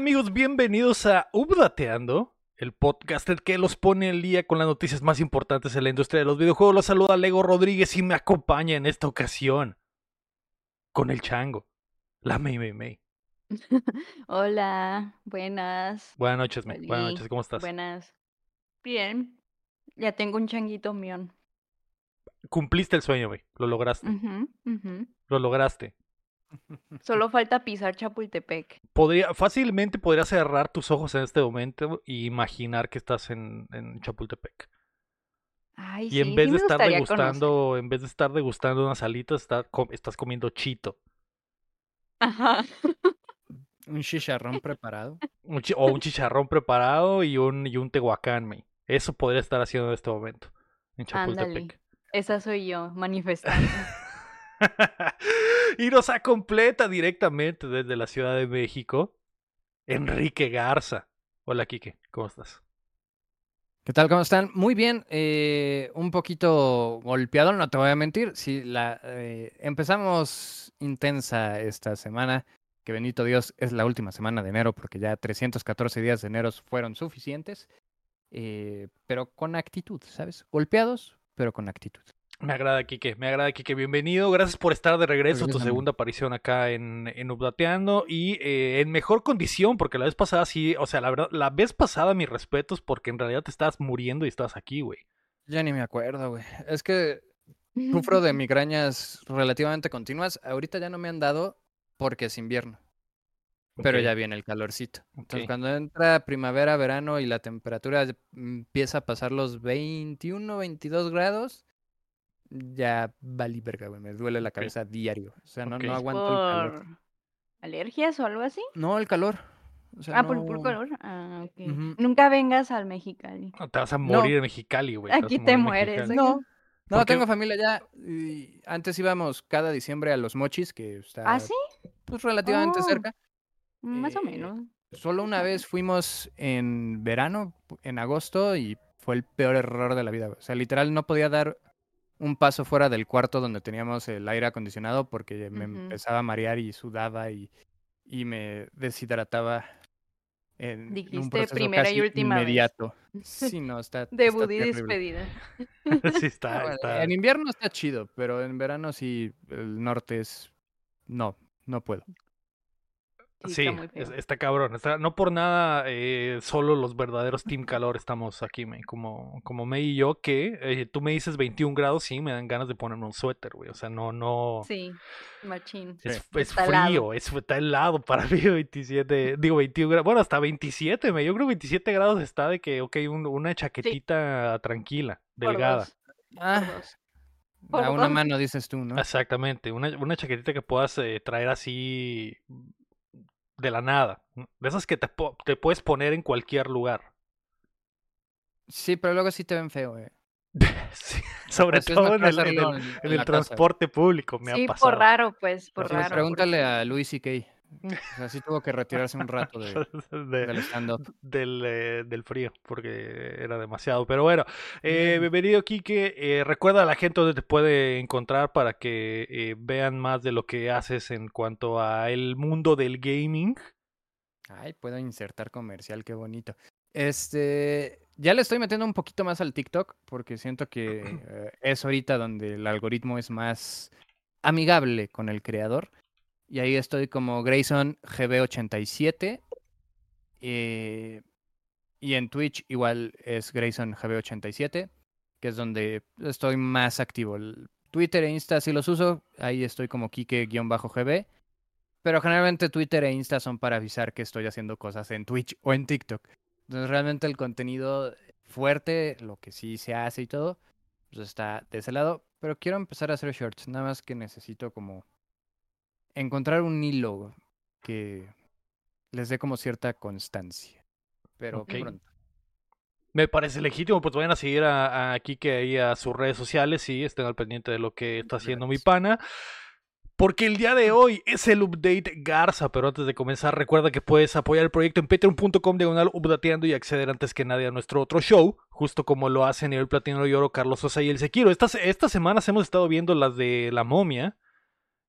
¿Qué tal amigos? Bienvenidos a Updateando, el podcast que los pone el día con las noticias más importantes en la industria de los videojuegos. Los saluda Lego Rodríguez y me acompaña en esta ocasión con el chango, la May May May. Hola, buenas. Buenas noches, May. Buenas noches, ¿cómo estás? Buenas. Bien. Ya tengo un changuito mión. Cumpliste el sueño, May. Lo lograste. Lo lograste. Solo falta pisar Chapultepec. Podría, fácilmente podrías cerrar tus ojos en este momento e imaginar que estás en, en Chapultepec. Ay, Y en vez sí de estar conocer. degustando, en vez de estar degustando unas alitas, está estás comiendo chito. Ajá. Un chicharrón preparado. Un chi- o un chicharrón preparado y un, y un tehuacán, me. Eso podría estar haciendo en este momento. En Ándale. Chapultepec. Esa soy yo, manifestando. y nos completa directamente desde la Ciudad de México, Enrique Garza. Hola, Quique, ¿cómo estás? ¿Qué tal? ¿Cómo están? Muy bien. eh, un poquito golpeado, no te voy a mentir. Sí, la, eh, empezamos intensa esta semana. Que bendito Dios es la última semana de enero porque ya 314 días de enero fueron suficientes. eh, pero con actitud, ¿sabes? Golpeados, pero con actitud. Me agrada, Quique, me agrada, Quique. Bienvenido. Gracias por estar de regreso. Tu segunda aparición acá en, en Updateando y eh, en mejor condición, porque la vez pasada sí, o sea, la verdad, la vez pasada mis respetos, porque en realidad te estabas muriendo y estabas aquí, güey. Ya ni me acuerdo, güey. Es que sufro de migrañas relativamente continuas. Ahorita ya no me han dado porque es invierno. Pero ya viene el calorcito. Entonces, cuando entra primavera, verano y la temperatura empieza a pasar los 21, 22 grados, ya valí verga, güey. Me duele la cabeza diario. O sea, no, no aguanto el calor. ¿Por alergias o algo así? No, el calor. O sea, Ah, por no- calor. Ah, ok. Ujú. Nunca vengas al Mexicali. No, te vas a No. morir en Mexicali, güey. Aquí te mueres. No, no, ¿Por tengo familia ya. y antes íbamos cada diciembre a Los Mochis, que está ¿Ah, sí? pues, relativamente Oh. cerca. Más o Eh, menos. Solo una vez fuimos en verano, en agosto, y fue el peor error de la vida. O sea, literal no podía dar un paso fuera del cuarto donde teníamos el aire acondicionado porque me empezaba a marear y sudaba y, y me deshidrataba en, en un Dijiste proceso primera y última vez. inmediato. Sí, no, está, Debut y despedida. sí, está, bueno, está. En invierno está chido, pero en verano sí, el norte es... No, no puedo. Sí, Sí, está muy es- feo. está cabrón. está- no por nada, eh, solo los verdaderos Team Calor estamos aquí, me, como, como May y yo, que eh, tú me dices 21 grados, sí, me dan ganas de ponerme un suéter, güey. O sea, no, no. Sí, machín. Es, Sí. es Está frío, helado. es, está helado para mí 27, digo 21 grados, bueno, hasta 27, me, yo creo que 27 grados está de que, ok, un- una chaquetita tranquila, delgada. Ah, a una dos. mano dices tú, ¿no? Exactamente, una, una chaquetita que puedas eh, traer así de la nada, de esas que te, po- te puedes poner en cualquier lugar. Sí, pero luego sí te ven feo, eh. Sí, sobre Pues todo en el, en hacerlo el- en- en en el la casa, güey. transporte público, me Sí, ha pasado. por raro, pues, por Sí, raro. Pregúntale a Luis C.K. O sea, sí tuvo que retirarse un rato de, De- del stand-up. del, eh, del frío, porque era demasiado. Pero bueno, eh, Bien. bienvenido Quique. Eh, recuerda a la gente donde te puede encontrar para que eh, vean más de lo que haces en cuanto a el mundo del gaming. Ay, puedo insertar comercial, qué bonito. Este, ya le estoy metiendo un poquito más al TikTok porque siento que es ahorita donde el algoritmo es más amigable con el creador. Y ahí estoy como Grayson GB87. eh, y en Twitch igual es Grayson GB87, que es donde estoy más activo. Twitter e Insta sí los uso, ahí estoy como Kike-GB. Pero generalmente Twitter e Insta son para avisar que estoy haciendo cosas en Twitch o en TikTok. Entonces realmente el contenido fuerte, lo que sí se hace y todo, pues está de ese lado. Pero quiero empezar a hacer shorts, nada más que necesito como encontrar un hilo que les dé como cierta constancia. Pero pronto. Me parece legítimo, pues vayan a seguir a, a Kike ahí a sus redes sociales y estén al pendiente de lo que está haciendo mi pana. Porque el día de hoy es el update Garza, pero antes de comenzar recuerda que puedes apoyar el proyecto en patreon.com diagonal updateando y acceder antes que nadie a nuestro otro show, justo como lo hacen el Platino de Oro, Carlos Sosa y el Sequiro. Estas, estas semanas hemos estado viendo las de La Momia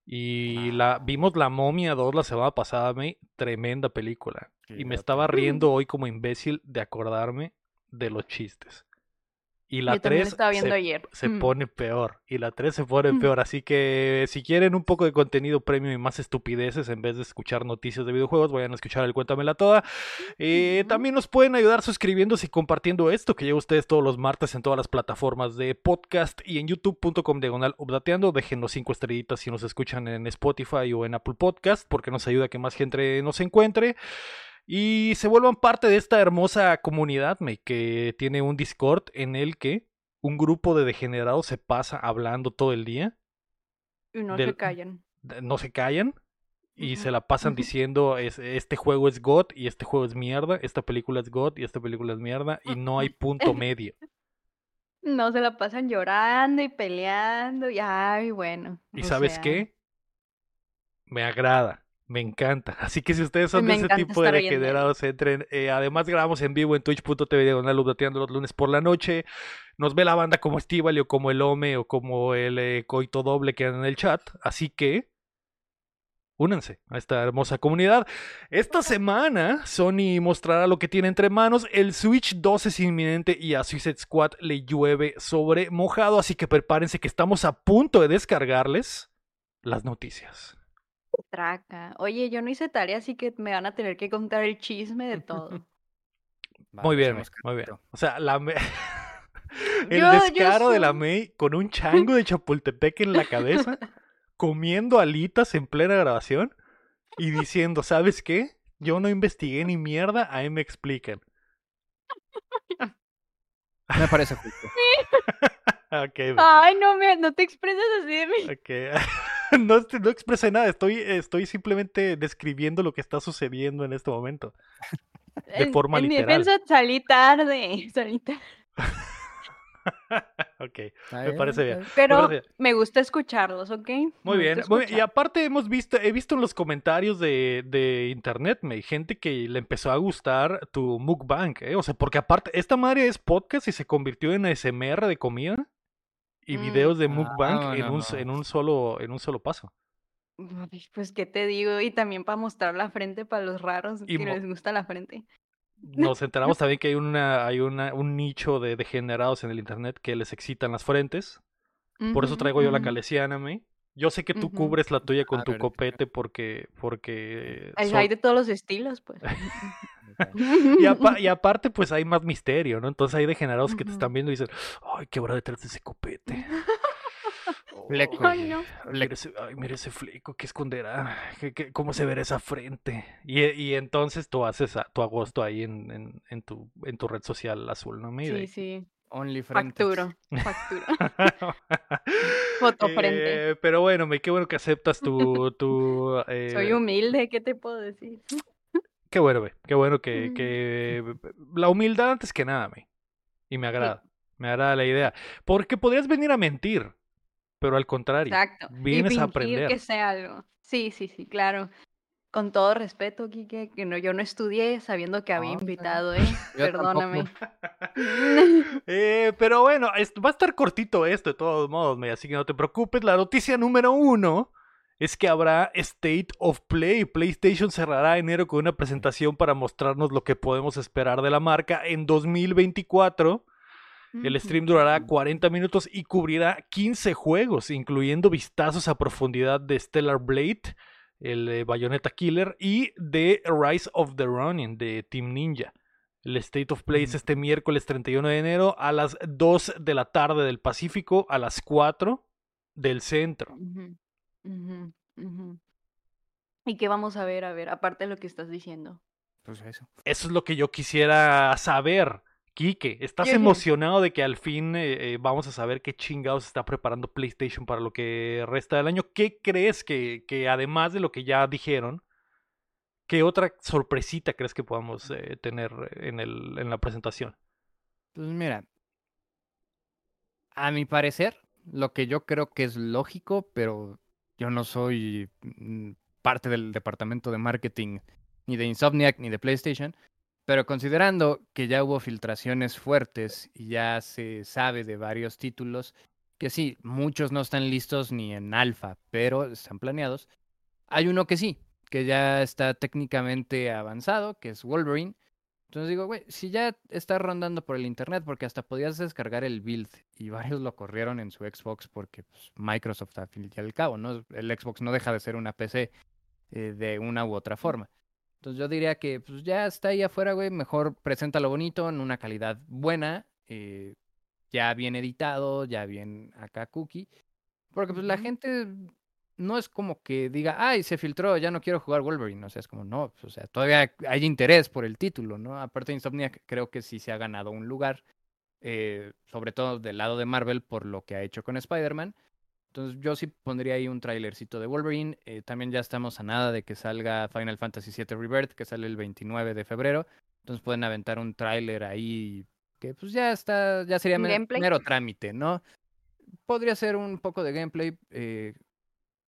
Y la vimos La Momia 2 la semana pasada, me tremenda película. Y me estaba riendo hoy como imbécil de acordarme de los chistes. Y la Yo también lo 3 estaba viendo se, ayer. se Mm. pone peor. Y la 3 se pone Mm. peor. Así que si quieren un poco de contenido premium y más estupideces en vez de escuchar noticias de videojuegos, vayan a escuchar el Cuéntamela Toda. Eh, Ujú. También nos pueden ayudar suscribiéndose y compartiendo esto que llega a ustedes todos los martes en todas las plataformas de podcast y en youtube.com diagonal updateando. Déjenos cinco estrellitas si nos escuchan en Spotify o en Apple Podcast porque nos ayuda a que más gente nos encuentre. Y se vuelvan parte de esta hermosa comunidad me, que tiene un Discord en el que un grupo de degenerados se pasa hablando todo el día, Y no del- se callan. de- no se callan y se la pasan diciendo es, este juego es God y este juego es mierda, esta película es God y esta película es mierda y no hay punto medio. No se la pasan llorando y peleando y ay, bueno. ¿Y sabes sea, qué? Me agrada, me encanta. Así que si ustedes son Me de ese tipo de degenerados, entren. Eh, además grabamos en vivo en twitch.tv diagonal updateando los lunes por la noche. Nos ve la banda como Estivali o como el Ome o como el eh, Coito Doble que andan en el chat. Así que únanse a esta hermosa comunidad. Esta semana Sony mostrará lo que tiene entre manos. El Switch 2 es inminente y a Suicide Squad le llueve sobre mojado. Así que prepárense que estamos a punto de descargarles las noticias. Traca. Oye, yo no hice tarea, así que me van a tener que contar el chisme de todo. Muy bien, muy bien. O sea, la me- el Yo- yo descaro de la May con un chango de Chapultepec en la cabeza, comiendo alitas en plena grabación y diciendo, ¿sabes qué? Yo no investigué ni mierda, ahí me explican. Me parece justo. Ve, Ay, no me, no te expresas así de mí. ok. No, est- no expresé nada, estoy, estoy simplemente describiendo lo que está sucediendo en este momento. De En- forma en mi literal. defensa salí tarde. Salí tarde. Ok, me parece bien. Pero parece me gusta escucharlos, ¿ok? Muy bien, muy bien. Y aparte hemos visto, he visto en los comentarios de, de internet, me hay gente que le empezó a gustar tu mukbang, ¿eh? O sea, porque aparte, esta madre es podcast y se convirtió en ASMR de comida y Mm. videos de Ah, mukbang en, un, en un solo, en un solo paso. Pues, ¿qué te digo? Y también para mostrar la frente para los raros Y que les gusta la frente. Nos enteramos también que hay una, hay una, un nicho de degenerados en el internet que les excitan las frentes. Por eso traigo yo la calesiana, me. Yo sé que tú cubres la tuya con A tu ver, copete porque, porque Hay, son- hay de todos los estilos, pues. Y, apa- y aparte, pues hay más misterio, ¿no? Entonces hay degenerados que te están viendo y dicen, ay, qué habrá detrás de ese copete. Fleco. Ay, no. Ay, mira ese, ay, mira ese fleco, ¿qué esconderá? ¿Qué- qué- cómo se verá esa frente? Y, y entonces tú haces a- tu agosto ahí en, en, en tu, en tu red social azul, ¿no? Mire. Sí, sí. Only. Facturo. Facturo. Foto frente. Eh, pero bueno, me qué bueno que aceptas tu... tu Soy eh, humilde, ¿qué te puedo decir? Qué bueno. Qué bueno que, que la humildad antes que nada, me. Y me agrada. Me agrada la idea. Porque podrías venir a mentir, pero al contrario, Exacto. vienes y a aprender. que sea algo. Sí, sí, sí, claro. Con todo respeto, Kike, que no, yo no estudié sabiendo que había No, bien. invitado, ¿eh? Perdóname. Eh, pero bueno, es- va a estar cortito esto de todos modos, me, así que no te preocupes. La noticia número uno es que habrá State of Play. PlayStation cerrará enero con una presentación para mostrarnos lo que podemos esperar de la marca en 2024. El stream durará 40 minutos y cubrirá 15 juegos, incluyendo vistazos a profundidad de Stellar Blade, el eh, Bayonetta Killer y de Rise of the Ronin de Team Ninja. El State of Play es este miércoles 31 de enero a las 2 de la tarde del Pacífico, a las 4 del centro. ¿Y qué vamos a ver? A ver, aparte de lo que estás diciendo. Pues eso. Eso es lo que yo quisiera saber. Quique, ¿estás emocionado de que al fin eh, eh, vamos a saber qué chingados está preparando PlayStation para lo que resta del año? ¿Qué crees que, que además de lo que ya dijeron, qué otra sorpresita crees que podamos eh, tener en, el, en la presentación? Pues mira, a mi parecer, lo que yo creo que es lógico, pero yo no soy mm, parte del departamento de marketing ni de Insomniac ni de PlayStation, pero considerando que ya hubo filtraciones fuertes y ya se sabe de varios títulos que sí, muchos no están listos ni en alfa, pero están planeados. Hay uno que sí, que ya está técnicamente avanzado, que es Wolverine. Entonces digo, güey, si ya está rondando por el internet, porque hasta podías descargar el build y varios lo corrieron en su Xbox porque pues, Microsoft al fin y al cabo, ¿no? El Xbox no deja de ser una PC eh, de una u otra forma. Entonces yo diría que pues ya está ahí afuera, güey, mejor preséntalo bonito, en una calidad buena, eh, ya bien editado, ya bien acá cookie. Porque pues la gente no es como que diga, ay, se filtró, ya no quiero jugar Wolverine. O sea, es como, no, pues, o sea, todavía hay interés por el título, ¿no? Aparte de Insomniac, creo que sí se ha ganado un lugar, eh, sobre todo del lado de Marvel, por lo que ha hecho con Spider-Man. Entonces yo sí pondría ahí un trailercito de Wolverine. Eh, también ya estamos a nada de que salga Final Fantasy VII Rebirth, que sale el 29 de febrero. Entonces pueden aventar un tráiler ahí que pues ya está, ya sería mero trámite, ¿no? Podría ser un poco de gameplay, eh,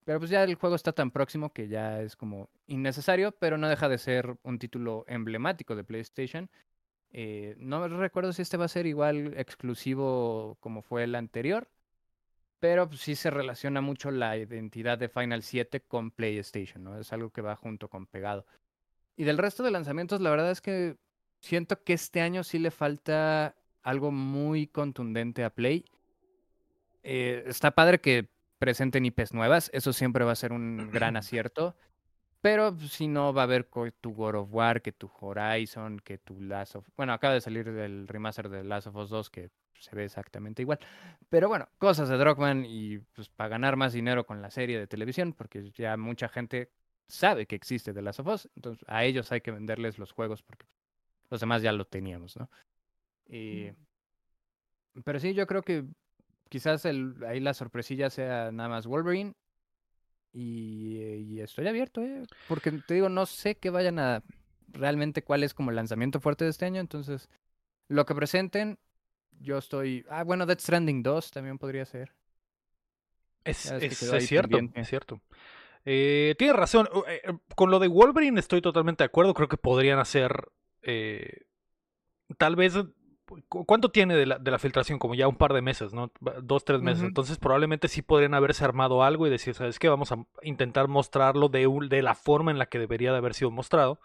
pero pues ya el juego está tan próximo que ya es como innecesario, pero no deja de ser un título emblemático de PlayStation. Eh, no recuerdo si este va a ser igual exclusivo como fue el anterior, pero pues, sí se relaciona mucho la identidad de Final 7 con PlayStation, ¿no? Es algo que va junto con pegado. Y del resto de lanzamientos, la verdad es que siento que este año sí le falta algo muy contundente a Play. Eh, está padre que presenten IPs nuevas, eso siempre va a ser un gran acierto. Pero pues, si no, va a haber tu God of War, que tu Horizon, que tu Last of... Bueno, acaba de salir del remaster de Last of Us 2, que se ve exactamente igual. Pero bueno, cosas de Drogman y pues para ganar más dinero con la serie de televisión, porque ya mucha gente sabe que existe The Last of Us, entonces a ellos hay que venderles los juegos porque los demás ya lo teníamos, ¿no? Y... Pero sí, yo creo que quizás el, ahí la sorpresilla sea nada más Wolverine. Y, estoy abierto, ¿eh? Porque te digo, no sé qué vayan a. Realmente cuál es como el lanzamiento fuerte de este año. Entonces, lo que presenten, yo estoy. Ah, bueno, Death Stranding 2 también podría ser. Es, es, cierto, es cierto. Eh, tienes razón. Eh, eh, con lo de Wolverine estoy totalmente de acuerdo. Creo que podrían hacer. Eh, tal vez ¿Cuánto tiene de la, de la, filtración? Como ya un par de meses, ¿no? Dos, tres meses. Entonces probablemente sí podrían haberse armado algo y decir, ¿sabes qué? Vamos a intentar mostrarlo de, de la forma en la que debería de haber sido mostrado.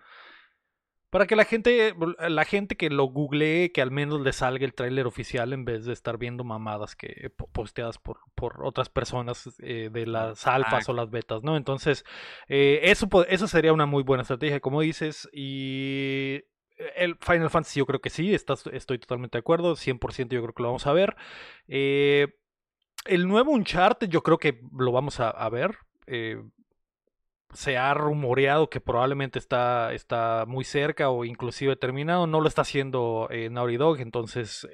Para que la gente, la gente que lo googlee, que al menos le salga el tráiler oficial en vez de estar viendo mamadas que posteadas por, por otras personas eh, de las alfas o las betas, ¿no? Entonces, eh, eso, eso sería una muy buena estrategia, como dices, y el Final Fantasy yo creo que sí, estoy totalmente de acuerdo, 100% yo creo que lo vamos a ver. Eh, el nuevo Uncharted yo creo que lo vamos a, ver. Eh, se ha rumoreado que probablemente está, está muy cerca o inclusive terminado. No lo está haciendo eh, Naughty Dog, entonces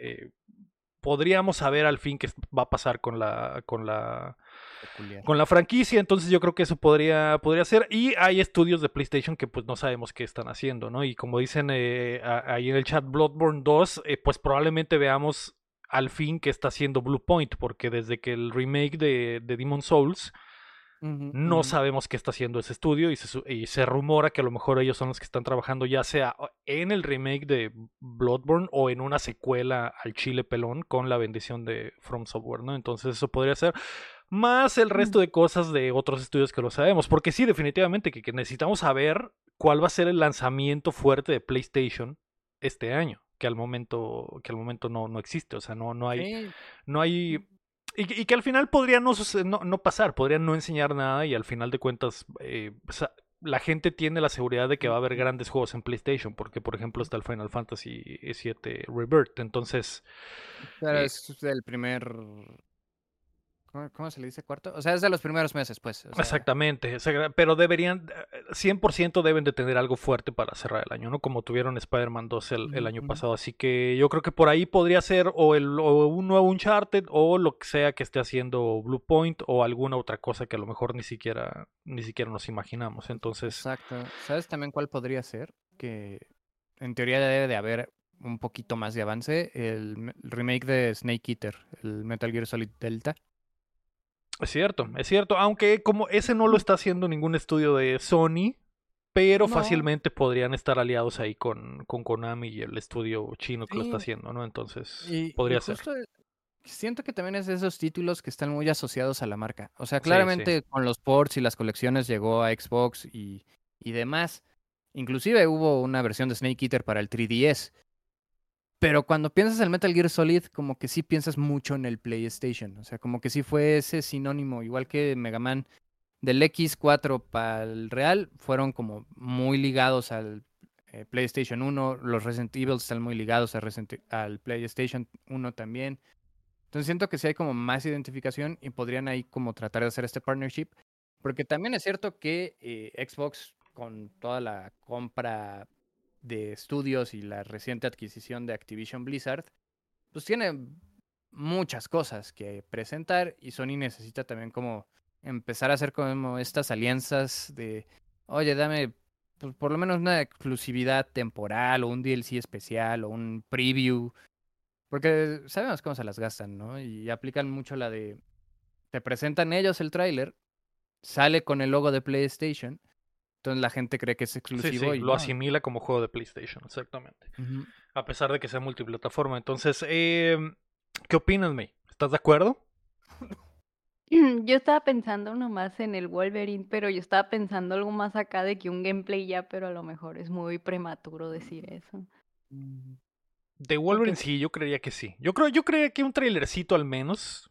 podríamos saber al fin qué va a pasar con la, con la con la franquicia, entonces yo creo que eso podría, podría ser. Y hay estudios de PlayStation que pues no sabemos qué están haciendo, ¿no? Y como dicen eh, ahí en el chat Bloodborne 2, eh, pues probablemente veamos al fin qué está haciendo Bluepoint, porque desde que el remake de, de Demon Souls, no sabemos qué está haciendo ese estudio y se, y se, rumora que a lo mejor ellos son los que están trabajando ya sea en el remake de Bloodborne o en una secuela al Chile Pelón con la bendición de From Software, ¿no? Entonces eso podría ser más el resto de cosas de otros estudios que lo sabemos. Porque sí, definitivamente que, necesitamos saber cuál va a ser el lanzamiento fuerte de PlayStation este año. Que al momento, que al momento no, no existe. O sea, no, no hay. No hay. Y, que al final podría no, no, pasar, podría no enseñar nada y al final de cuentas eh, la gente tiene la seguridad de que va a haber grandes juegos en PlayStation, porque por ejemplo está el Final Fantasy VII Rebirth, entonces... Pero eh es el primer ¿Cómo se le dice cuarto? O sea, es de los primeros meses, pues. Exactamente, pero deberían, 100% deben de tener algo fuerte para cerrar el año, ¿no? Como tuvieron Spider-Man 2 el, año pasado. Así que yo creo que por ahí podría ser o, el, un nuevo Uncharted o lo que sea que esté haciendo Bluepoint o alguna otra cosa que a lo mejor ni siquiera, ni siquiera nos imaginamos. Entonces... Exacto. ¿Sabes también cuál podría ser? Que en teoría debe de haber un poquito más de avance. el remake de Snake Eater, el Metal Gear Solid Delta. Es cierto, es cierto. Aunque como ese no lo está haciendo ningún estudio de Sony, pero fácilmente podrían estar aliados ahí con, con Konami y el estudio chino que lo está haciendo, ¿no? Entonces, podría ser. siento que también es de esos títulos que están muy asociados a la marca. O sea, Sí, sí. claramente con los ports y las colecciones llegó a Xbox y, y demás. Inclusive hubo una versión de Snake Eater para el 3DS. Pero cuando piensas en Metal Gear Solid, como que sí piensas mucho en el PlayStation. O sea, como que sí fue ese sinónimo, igual que Mega Man del X4 para el Real, fueron como muy ligados al eh, PlayStation 1. Los Resident Evil están muy ligados a Resident- al PlayStation 1 también. Entonces siento que sí hay como más identificación y podrían ahí como tratar de hacer este partnership. Porque también es cierto que eh, Xbox, con toda la compra de estudios y la reciente adquisición de Activision Blizzard, pues tiene muchas cosas que presentar y Sony necesita también como empezar a hacer como estas alianzas de, oye, dame pues, por lo menos una exclusividad temporal o un DLC especial o un preview. Porque sabemos cómo se las gastan, ¿no? Y aplican mucho la de, te presentan ellos el tráiler, sale con el logo de PlayStation, entonces la gente cree que es exclusivo sí, y lo no. asimila como juego de PlayStation, exactamente. A pesar de que sea multiplataforma. Entonces, eh, ¿qué opinas, May? ¿Estás de acuerdo? Yo estaba pensando nomás en el Wolverine, pero yo estaba pensando algo más acá de que un gameplay ya, pero a lo mejor es muy prematuro decir eso. De Wolverine sí, yo creería que sí. Yo creo, yo creería que un trailercito al menos,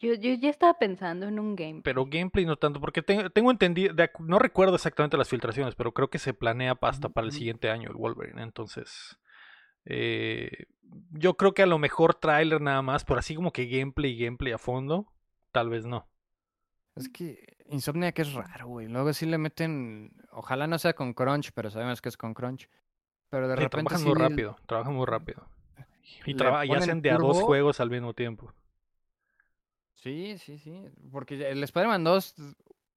Yo, yo ya estaba pensando en un gameplay. pero gameplay no tanto, porque te- tengo entendido, de no recuerdo exactamente las filtraciones, pero creo que se planea pa- hasta Ujú, para el siguiente año el Wolverine. Entonces, eh, yo creo que a lo mejor trailer nada más, pero así como que gameplay, gameplay a fondo, tal vez no. Es que Insomniac es raro, güey. Luego sí le meten, ojalá no sea con Crunch, pero sabemos que es con Crunch. Pero de Sí, repente trabajan sí muy rápido, trabajan muy rápido. Y, le traba- y ponen hacen de a dos turbo. juegos al mismo tiempo. Sí, sí, sí. Porque el Spider-Man 2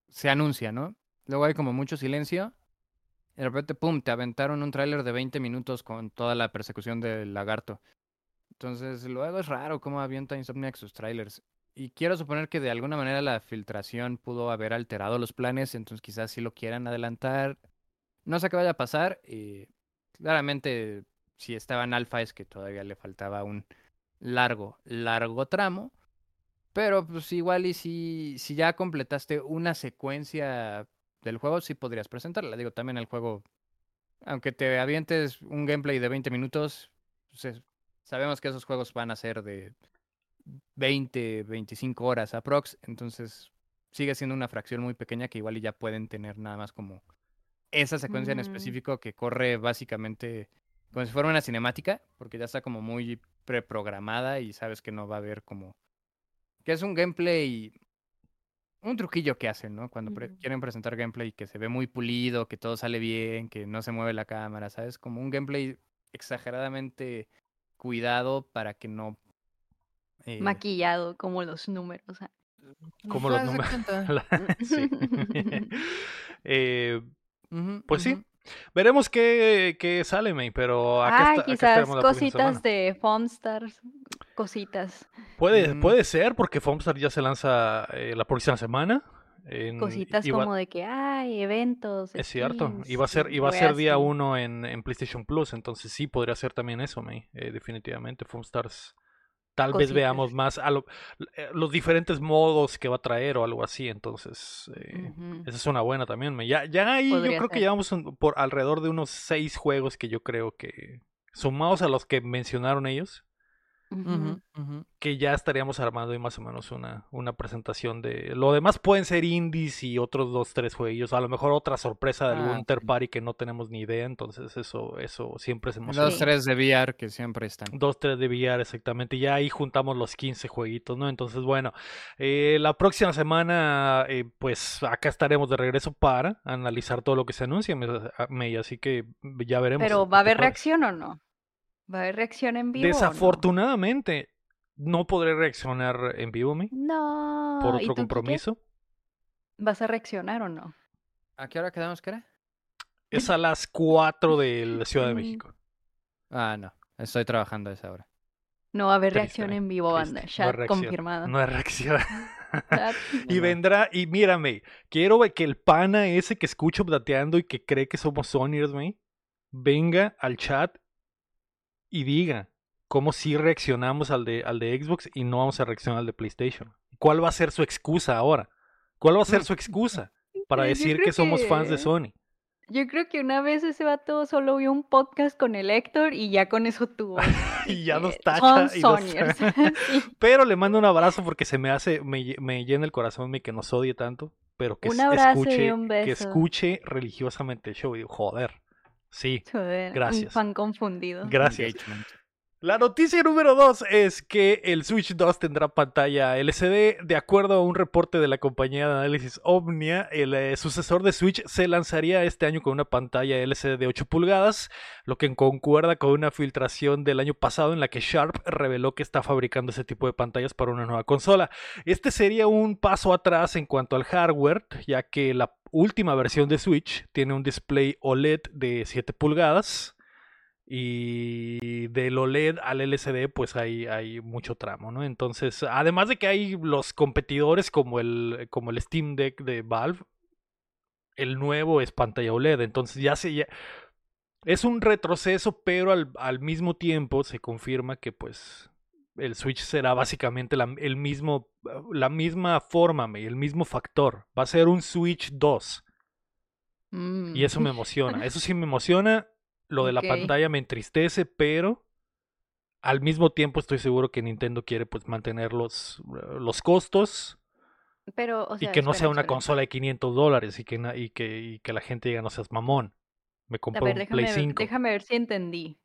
se anuncia, ¿no? Luego hay como mucho silencio. Y de repente, pum, te aventaron un tráiler de 20 minutos con toda la persecución del lagarto. Entonces, luego es raro cómo avienta Insomniac sus trailers. Y quiero suponer que de alguna manera la filtración pudo haber alterado los planes, entonces quizás sí lo quieran adelantar. No sé qué vaya a pasar. Y claramente, si estaba en alfa es que todavía le faltaba un largo, largo tramo. Pero pues igual y si, si ya completaste una secuencia del juego, sí podrías presentarla. Digo, también el juego, aunque te avientes un gameplay de 20 minutos, pues, es- sabemos que esos juegos van a ser de 20, 25 horas aprox, entonces sigue siendo una fracción muy pequeña que igual y ya pueden tener nada más como esa secuencia en Ujú. específico que corre básicamente como si fuera una cinemática, porque ya está como muy preprogramada y sabes que no va a haber como que es un gameplay un truquillo que hacen, ¿no? Cuando pre- quieren presentar gameplay que se ve muy pulido, que todo sale bien, que no se mueve la cámara, ¿sabes? Como un gameplay exageradamente cuidado para que no eh, Maquillado como los números. ah. Como los números. sí. Eh, Pues sí. Veremos qué, qué sale, May, pero acá, Ah, está- quizás cositas semana. de Foamstars, cositas, Puede, Mm. puede ser, porque Foamstar ya se lanza eh, la próxima semana. en- cositas como de que hay eventos. Es cierto, y va a ser, y va a ser día así. uno en, en PlayStation Plus, entonces sí podría ser también eso, May, eh, definitivamente. Foamstars, tal vez veamos más a lo- eh, los diferentes modos que va a traer o algo así, entonces eh, esa es una buena también. Ya, ya ahí yo creo que llevamos un- por alrededor de unos seis juegos que yo creo que, sumados a los que mencionaron ellos, Que ya estaríamos armando ahí más o menos una, una presentación de... Lo demás pueden ser indies y otros dos, tres jueguillos. A lo mejor otra sorpresa de Ah, algún third sí. party que no tenemos ni idea. Entonces eso, eso siempre se emociona. Sí. tres de VR que siempre están. Dos, tres de VR, exactamente. Y ya ahí juntamos los 15 jueguitos, ¿no? Entonces, bueno, eh, la próxima semana, eh, pues acá estaremos de regreso para analizar todo lo que se anuncia, me- May, así que ya veremos. Pero ¿va a haber reacción o no? ¿Va a haber reacción en vivo? o no? Desafortunadamente, no podré reaccionar en vivo, May, No. por ¿Y otro compromiso. ¿Vas a reaccionar o no? ¿A qué hora quedamos que era? Es a las 4 de la Ciudad de. México. Ah, no. Estoy trabajando a esa hora. No va a haber Triste, reacción May, en vivo, triste. banda. No hay Chat reacción, confirmado. No hay reacción. Chat. y No. vendrá, y mírame, quiero que el pana ese que escucho plateando y que cree que somos Sonyers, May, venga al chat y diga cómo sí reaccionamos al de, al de Xbox y no vamos a reaccionar al de PlayStation. ¿Cuál va a ser su excusa ahora? ¿Cuál va a ser su excusa para decir que somos fans de Sony? Yo creo que una vez ese vato solo vio un podcast con el Héctor y ya con eso tuvo. Y ya nos tacha Son y nos-. Sí. Pero le mando un abrazo porque se me hace, me, me llena el corazón y que nos odie tanto, pero que Un y escuche, que escuche religiosamente el show. Y digo, joder, sí, Joder, Gracias. Un fan confundido. gracias. Engagement. La noticia número 2 es que el Switch 2 tendrá pantalla LCD. De acuerdo a un reporte de la compañía de análisis Omnia, el eh, sucesor de Switch se lanzaría este año con una pantalla LCD de 8 pulgadas, lo que concuerda con una filtración del año pasado en la que Sharp reveló que está fabricando ese tipo de pantallas para una nueva consola. Este sería un paso atrás en cuanto al hardware, ya que la última versión de Switch tiene un display OLED de 7 pulgadas. Y del OLED al LCD, pues hay, hay mucho tramo, ¿no? Entonces, además de que hay los competidores como el, como el Steam Deck de Valve, el nuevo es pantalla OLED. Entonces ya se ya- es un retroceso, pero al, al mismo tiempo se confirma que pues el Switch será básicamente la, el mismo, la misma forma, el mismo factor. Va a ser un Switch 2. Mm. Y eso me emociona. Eso sí me emociona. Lo de la pantalla me entristece, pero al mismo tiempo estoy seguro que Nintendo quiere pues mantener los, los costos Pero, o y que no espera, sea una espera. consola de 500 dólares y que, na- y, que, y que la gente diga no seas mamón. Me ver, un déjame, Play ver- 5. déjame ver si entendí.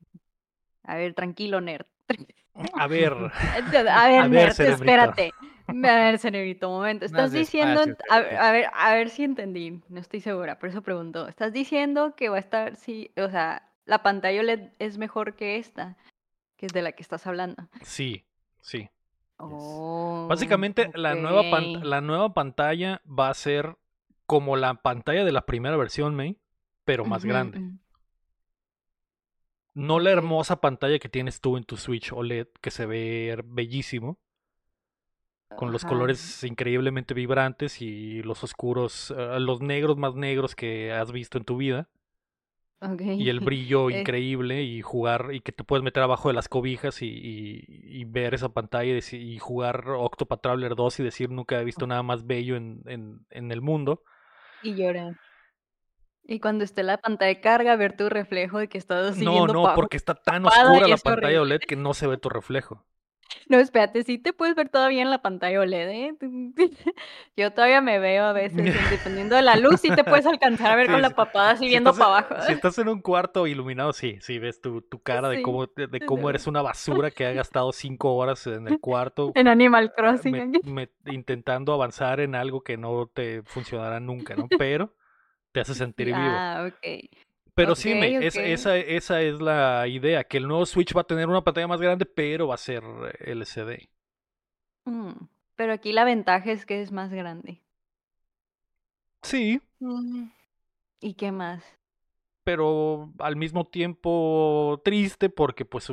A ver, tranquilo, nerd. A ver, A ver, espérate. A ver, cerebrito, un momento. Más Estás diciendo, a, ver, a ver si entendí. No estoy segura, por eso pregunto. Estás diciendo que va a estar, sí, o sea, la pantalla OLED es mejor que esta, que es de la que estás hablando. sí, sí. Oh, Básicamente la, nueva la nueva pantalla va a ser como la pantalla de la primera versión, May, pero más grande. No la hermosa pantalla que tienes tú en tu Switch OLED, que se ve bellísimo, con los colores increíblemente vibrantes y los oscuros, eh, los negros más negros que has visto en tu vida, y el brillo Eh. increíble y jugar, y que te puedes meter abajo de las cobijas y, y- y ver esa pantalla y, deci- y jugar Octopath Traveler 2 y decir nunca he visto nada más bello en, en, en el mundo. Y llorar. Y cuando esté la pantalla de carga, ver tu reflejo de que estás así No, no, porque está tan oscura la pantalla horrible. OLED que no se ve tu reflejo. No, espérate, sí te puedes ver todavía en la pantalla OLED, ¿eh? Yo todavía me veo a veces, en- dependiendo de la luz, sí te puedes alcanzar a ver Sí, con la papada así Si viendo estás para abajo. Si estás en un cuarto iluminado, sí, sí ves tu, tu cara de cómo, de, cómo eres una basura que ha gastado cinco horas en el cuarto En Animal Crossing. me- me- intentando avanzar en algo que no te funcionará nunca, ¿no? Pero te hace sentir vivo. Ah, ok. Pero sí, me, esa, esa es la idea, que el nuevo Switch va a tener una pantalla más grande, pero va a ser LCD. Mm, Pero aquí la ventaja es que es más grande. Sí, ¿Y qué más? pero al mismo tiempo triste porque pues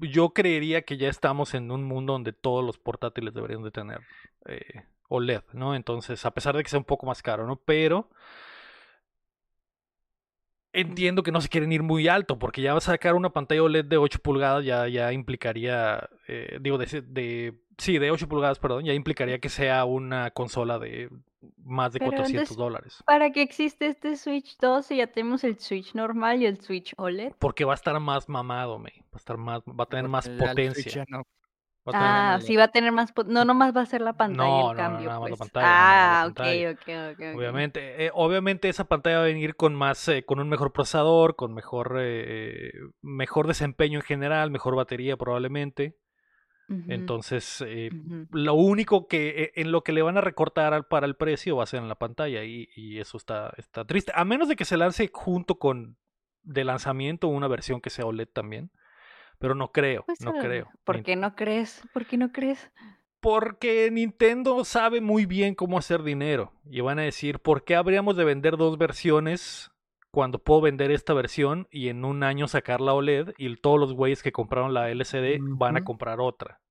yo creería que ya estamos en un mundo donde todos los portátiles deberían de tener eh, OLED, ¿no? Entonces, a pesar de que sea un poco más caro, ¿no? Pero entiendo que no se quieren ir muy alto porque ya va a sacar una pantalla OLED de 8 pulgadas ya, ya implicaría, eh, digo, de, de, sí, de 8 pulgadas, perdón, ya implicaría que sea una consola de más de Pero 400 entonces, dólares. ¿para qué existe este Switch 2 si ya tenemos el Switch normal y el Switch OLED? Porque va a estar más mamado, me. Va a estar más, va a tener más potencia. no- Ah, sí va a tener más... No, nomás va a ser la pantalla No, no, el no, cambio, más la pues. pantalla, la Ah, pantalla. ok, ok, ok. Obviamente, eh, obviamente esa pantalla va a venir con más, eh, con un mejor procesador, con mejor, eh, mejor desempeño en general, mejor batería probablemente. Entonces, eh, lo único que eh, en lo que le van a recortar al- para el precio va a ser en la pantalla y, y eso está, está triste. A menos de que se lance junto con de lanzamiento una versión que sea OLED también. Pero no creo, Pues, no creo. ¿Por qué no crees? ¿Por qué no crees? Porque Nintendo sabe muy bien cómo hacer dinero. Y van a decir, ¿por qué habríamos de vender dos versiones cuando puedo vender esta versión y en un año sacar la OLED y todos los güeyes que compraron la LCD van a comprar otra?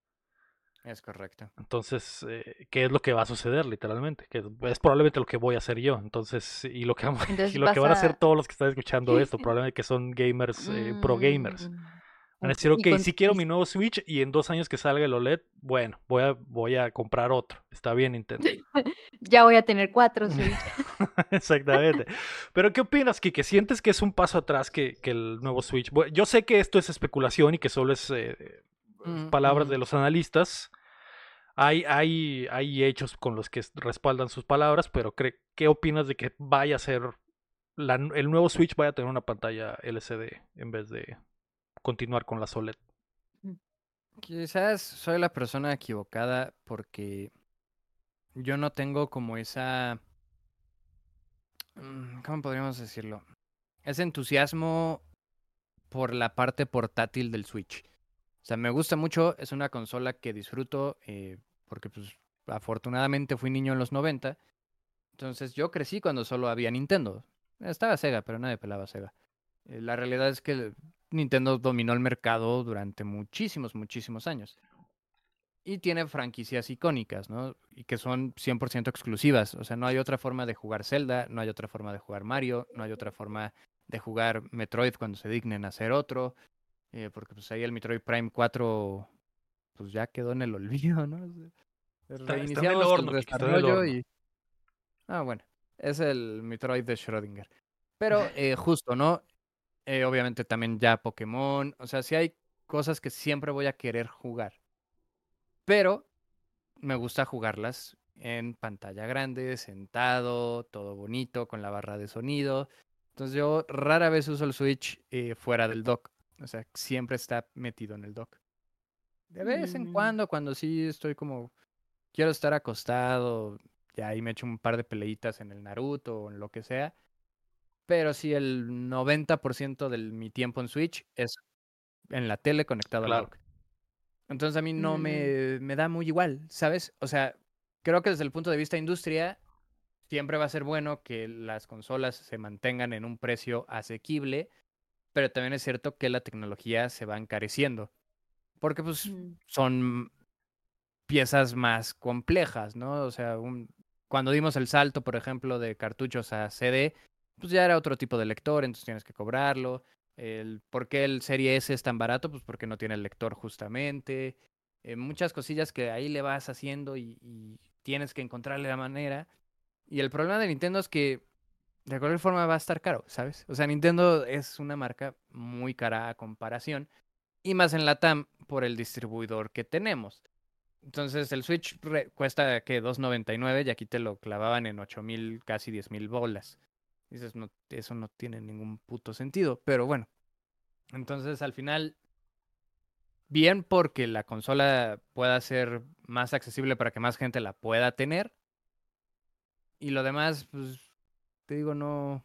Es correcto. Entonces, eh, ¿qué es lo que va a suceder literalmente? Que es probablemente lo que voy a hacer yo. Entonces, y lo que, Entonces y lo que van a vas hacer a- todos los que están escuchando esto, probablemente que son gamers, eh, pro gamers. Van a decir, ok, si quiero mi nuevo Switch y en dos años que salga el OLED, bueno, voy a, voy a comprar otro. Está bien, Nintendo. ya voy a tener cuatro Switch. Exactamente. Pero ¿qué opinas, Kike? ¿Sientes que es un paso atrás que, el nuevo Switch? yo sé que esto es especulación y que solo es eh, mm, palabras de los analistas. Hay, hay, hay hechos con los que respaldan sus palabras, pero ¿qué opinas de que vaya a ser el nuevo Switch vaya a tener una pantalla LCD en vez de continuar con la OLED. Mm. Quizás soy la persona equivocada porque yo no tengo como esa... Mm, ¿Cómo podríamos decirlo? Ese entusiasmo por la parte portátil del Switch. O sea, me gusta mucho, es una consola que disfruto eh, porque pues afortunadamente fui niño en los 90. Entonces yo crecí cuando solo había Nintendo. Estaba Sega, pero nadie pelaba Sega. Eh, la realidad es que Nintendo dominó el mercado durante muchísimos, muchísimos años. Y tiene franquicias icónicas, ¿no? Y que son 100% exclusivas. O sea, no hay otra forma de jugar Zelda, no hay otra forma de jugar Mario, no hay otra forma de jugar Metroid cuando se dignen a hacer otro. Eh, porque pues ahí el Metroid Prime 4 pues ya quedó en el olvido, ¿no? Reiniciamos el, desarrollo y... Ah, bueno. Es el Metroid de Schrödinger. Pero eh, justo, ¿no? Eh, obviamente también ya Pokémon. O sea, sí hay cosas que siempre voy a querer jugar. Pero me gusta jugarlas en pantalla grande, sentado, todo bonito, con la barra de sonido. Entonces yo rara vez uso el Switch eh, fuera del dock. O sea, siempre está metido en el dock. De vez en mm. cuando, cuando sí estoy como, quiero estar acostado, ya ahí me echo un par de peleitas en el Naruto o en lo que sea. Pero sí, el 90% de mi tiempo en Switch es en la tele conectado al dock. Entonces a mí no me, mm. me da muy igual, ¿sabes? O sea, creo que desde el punto de vista de industria, siempre va a ser bueno que las consolas se mantengan en un precio asequible, pero también es cierto que la tecnología se va encareciendo. Porque pues mm. son piezas más complejas, ¿no? O sea, un, cuando dimos el salto, por ejemplo, de cartuchos a CD, pues ya era otro tipo de lector, entonces tienes que cobrarlo. El, ¿Por qué el Serie S es tan barato? Pues porque no tiene el lector justamente. Eh, muchas cosillas que ahí le vas haciendo y, tienes que encontrarle la manera. Y el problema de Nintendo es que de cualquier forma va a estar caro, ¿sabes? O sea, Nintendo es una marca muy cara a comparación. Y más en la TAM por el distribuidor que tenemos. Entonces el Switch cuesta que 2.99 y aquí te lo clavaban en 8.000, casi 10.000 bolas. Dices, no, eso no tiene ningún puto sentido, pero bueno. Entonces al final, bien porque la consola pueda ser más accesible para que más gente la pueda tener. Y lo demás, pues, te digo, no,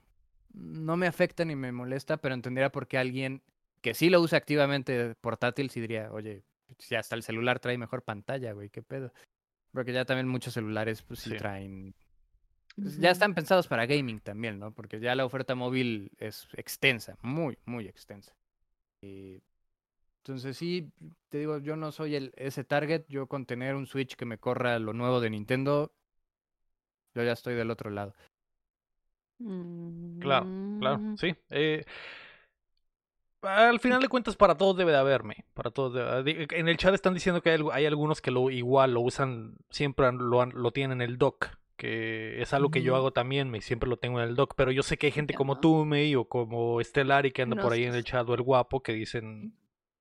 no me afecta ni me molesta, pero entendería por qué alguien que sí lo usa activamente portátil, sí diría, oye, si hasta el celular trae mejor pantalla, güey, qué pedo. Porque ya también muchos celulares, pues sí, traen. Pues, ya están pensados para gaming también, ¿no? Porque ya la oferta móvil es extensa, muy, muy extensa. Y... Entonces sí, te digo, yo no soy el, ese target. Yo con tener un Switch que me corra lo nuevo de Nintendo, yo ya estoy del otro lado. Claro, claro, mm. sí. Eh, al final de cuentas para todos debe de haberme. Para todos En el chat están diciendo que hay, algunos que lo igual lo usan, siempre lo, lo tienen en el dock. Que es algo que yo hago también, me siempre lo tengo en el dock. Pero yo sé que hay gente como tú, May, o como Estelari que anda por ahí en el chat, o el guapo, que dicen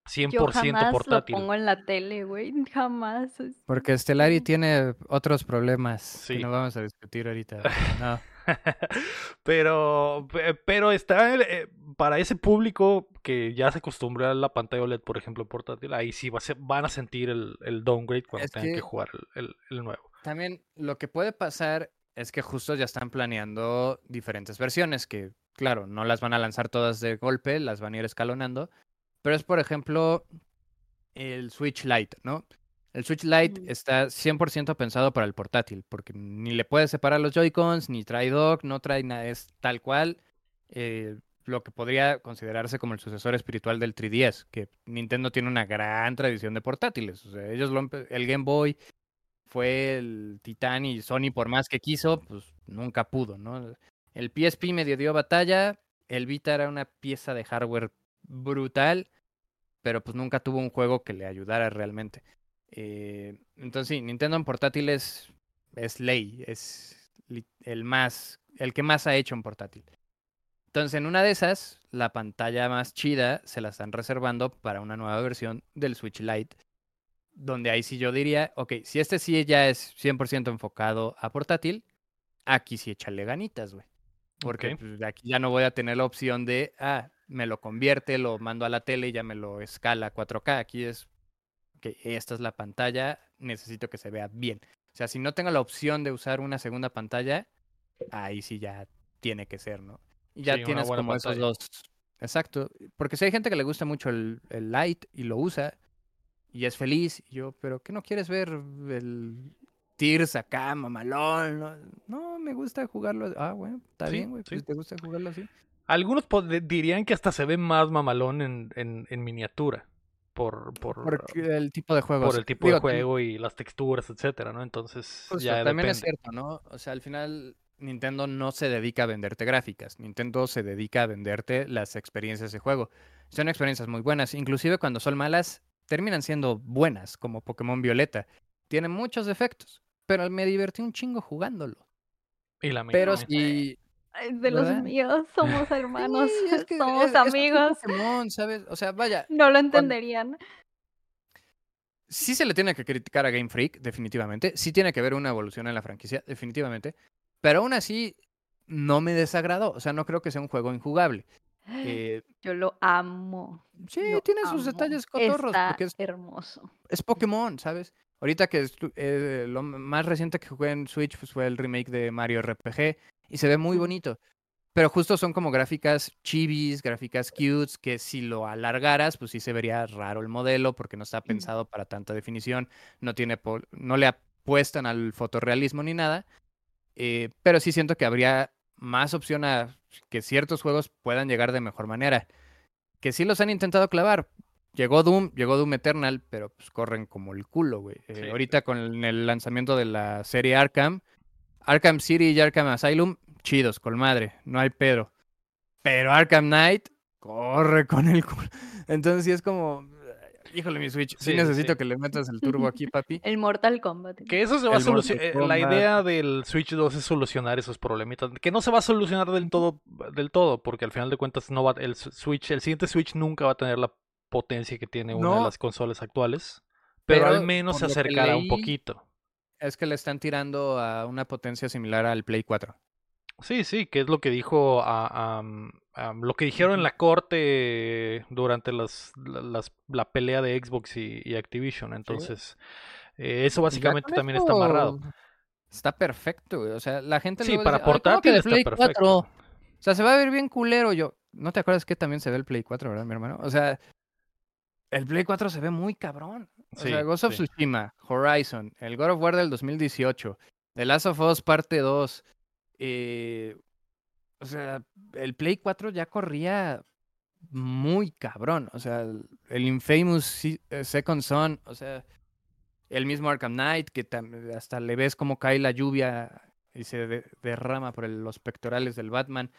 100% yo jamás portátil. Lo pongo en la tele, güey, jamás. Porque Estelari tiene otros problemas que no vamos a discutir ahorita. No. pero, pero está eh, para ese público que ya se acostumbró a la pantalla OLED, por ejemplo, portátil, ahí sí va a van a sentir el, el downgrade cuando tengan que, jugar el, el, nuevo. También lo que puede pasar es que justo ya están planeando diferentes versiones que, claro, no las van a lanzar todas de golpe, las van a ir escalonando. Pero es, por ejemplo, el Switch Lite, ¿no? El Switch Lite está 100% pensado para el portátil, porque ni le puedes separar los Joy-Cons, ni trae dock, no trae nada, es tal cual eh, lo que podría considerarse como el sucesor espiritual del 3DS, que Nintendo tiene una gran tradición de portátiles. O sea, ellos lo el Game Boy fue el Titan y Sony por más que quiso, pues nunca pudo, ¿no? El PSP medio dio batalla, el Vita era una pieza de hardware brutal, pero pues nunca tuvo un juego que le ayudara realmente. Eh, entonces sí, Nintendo en portátiles es ley, es el más, el que más ha hecho en portátil. Entonces, en una de esas, la pantalla más chida se la están reservando para una nueva versión del Switch Lite, donde ahí sí yo diría, ok, si este sí ya es 100% enfocado a portátil, aquí sí échale ganitas, güey. Porque pues, aquí ya no voy a tener la opción de, ah, me lo convierte, lo mando a la tele y ya me lo escala 4K. Aquí es que esta es la pantalla, necesito que se vea bien. O sea, si no tengo la opción de usar una segunda pantalla, ahí sí ya tiene que ser, ¿no? Y ya tienes como esos dos. Exacto. Porque si hay gente que le gusta mucho el, el light y lo usa y es feliz, y yo, pero ¿qué no quieres ver el Tears acá, mamalón? No, me gusta jugarlo. Ah, bueno, está bien, güey. Pues, ¿Te gusta jugarlo así? Algunos dirían que hasta se ve más mamalón en, en, en miniatura. Por, por, el tipo de juego. Por el tipo de juego y las texturas, etcétera, ¿no? Entonces, ya también es cierto, ¿no? O sea, al final Nintendo no se dedica a venderte gráficas, Nintendo se dedica a venderte las experiencias de juego. Son experiencias muy buenas, inclusive cuando son malas, terminan siendo buenas, como Pokémon Violeta. Tiene muchos defectos, pero me divertí un chingo jugándolo. Y la Pero si... de los míos, somos hermanos, somos amigos. Pokémon, ¿sabes? O sea, vaya. No lo entenderían. Sí se le tiene que criticar a Game Freak, definitivamente. Sí tiene que haber una evolución en la franquicia, definitivamente. Pero aún así, no me desagradó. O sea, no creo que sea un juego injugable. Eh, Yo lo amo. Sí, tiene sus detalles cotorros. porque es hermoso. Es Pokémon, ¿sabes? Ahorita que eh, lo más reciente que jugué en Switch pues, fue el remake de Mario RPG y se ve muy bonito. Pero justo son como gráficas chibis, gráficas cutes, que si lo alargaras, pues sí se vería raro el modelo porque no está pensado para tanta definición, no, tiene no le apuestan al fotorrealismo ni nada. Eh, pero sí siento que habría más opción a que ciertos juegos puedan llegar de mejor manera. Que sí los han intentado clavar. Llegó Doom, llegó Doom Eternal, pero pues corren como el culo, güey. Eh, ahorita con el lanzamiento de la serie Arkham, Arkham City y Arkham Asylum, chidos, con madre, no hay pedo. Pero Arkham Knight, corre con el culo. Entonces sí es como, híjole, mi Switch, sí, necesito que le metas el turbo aquí, papi. El Mortal Kombat. Que eso se va a solucionar. Eh, la idea del Switch 2 es solucionar esos problemitas. Que no se va a solucionar del todo, del todo, porque al final de cuentas no va, el Switch, el siguiente Switch nunca va a tener la potencia que tiene una de las consolas actuales. Pero, al menos se acercará un poquito. Es que le están tirando a una potencia similar al Play 4. Sí, sí, que es lo que dijo a, lo que dijeron en la corte durante las, la pelea de Xbox y, Activision. Entonces, eh, eso básicamente también está amarrado. Está perfecto, O sea, la gente. Sí, para portátil está perfecto. O sea, se va a ver bien culero. Yo, ¿no te acuerdas que también se ve el Play 4, verdad, mi hermano? O sea, el Play 4 se ve muy cabrón. O sea, Ghost of Tsushima, Horizon, el God of War del 2018, The Last of Us Parte 2, eh, o sea, el Play 4 ya corría muy cabrón. O sea, el, Infamous eh, Second Son, o sea, el mismo Arkham Knight, que hasta le ves cómo cae la lluvia y se derrama por los pectorales del Batman.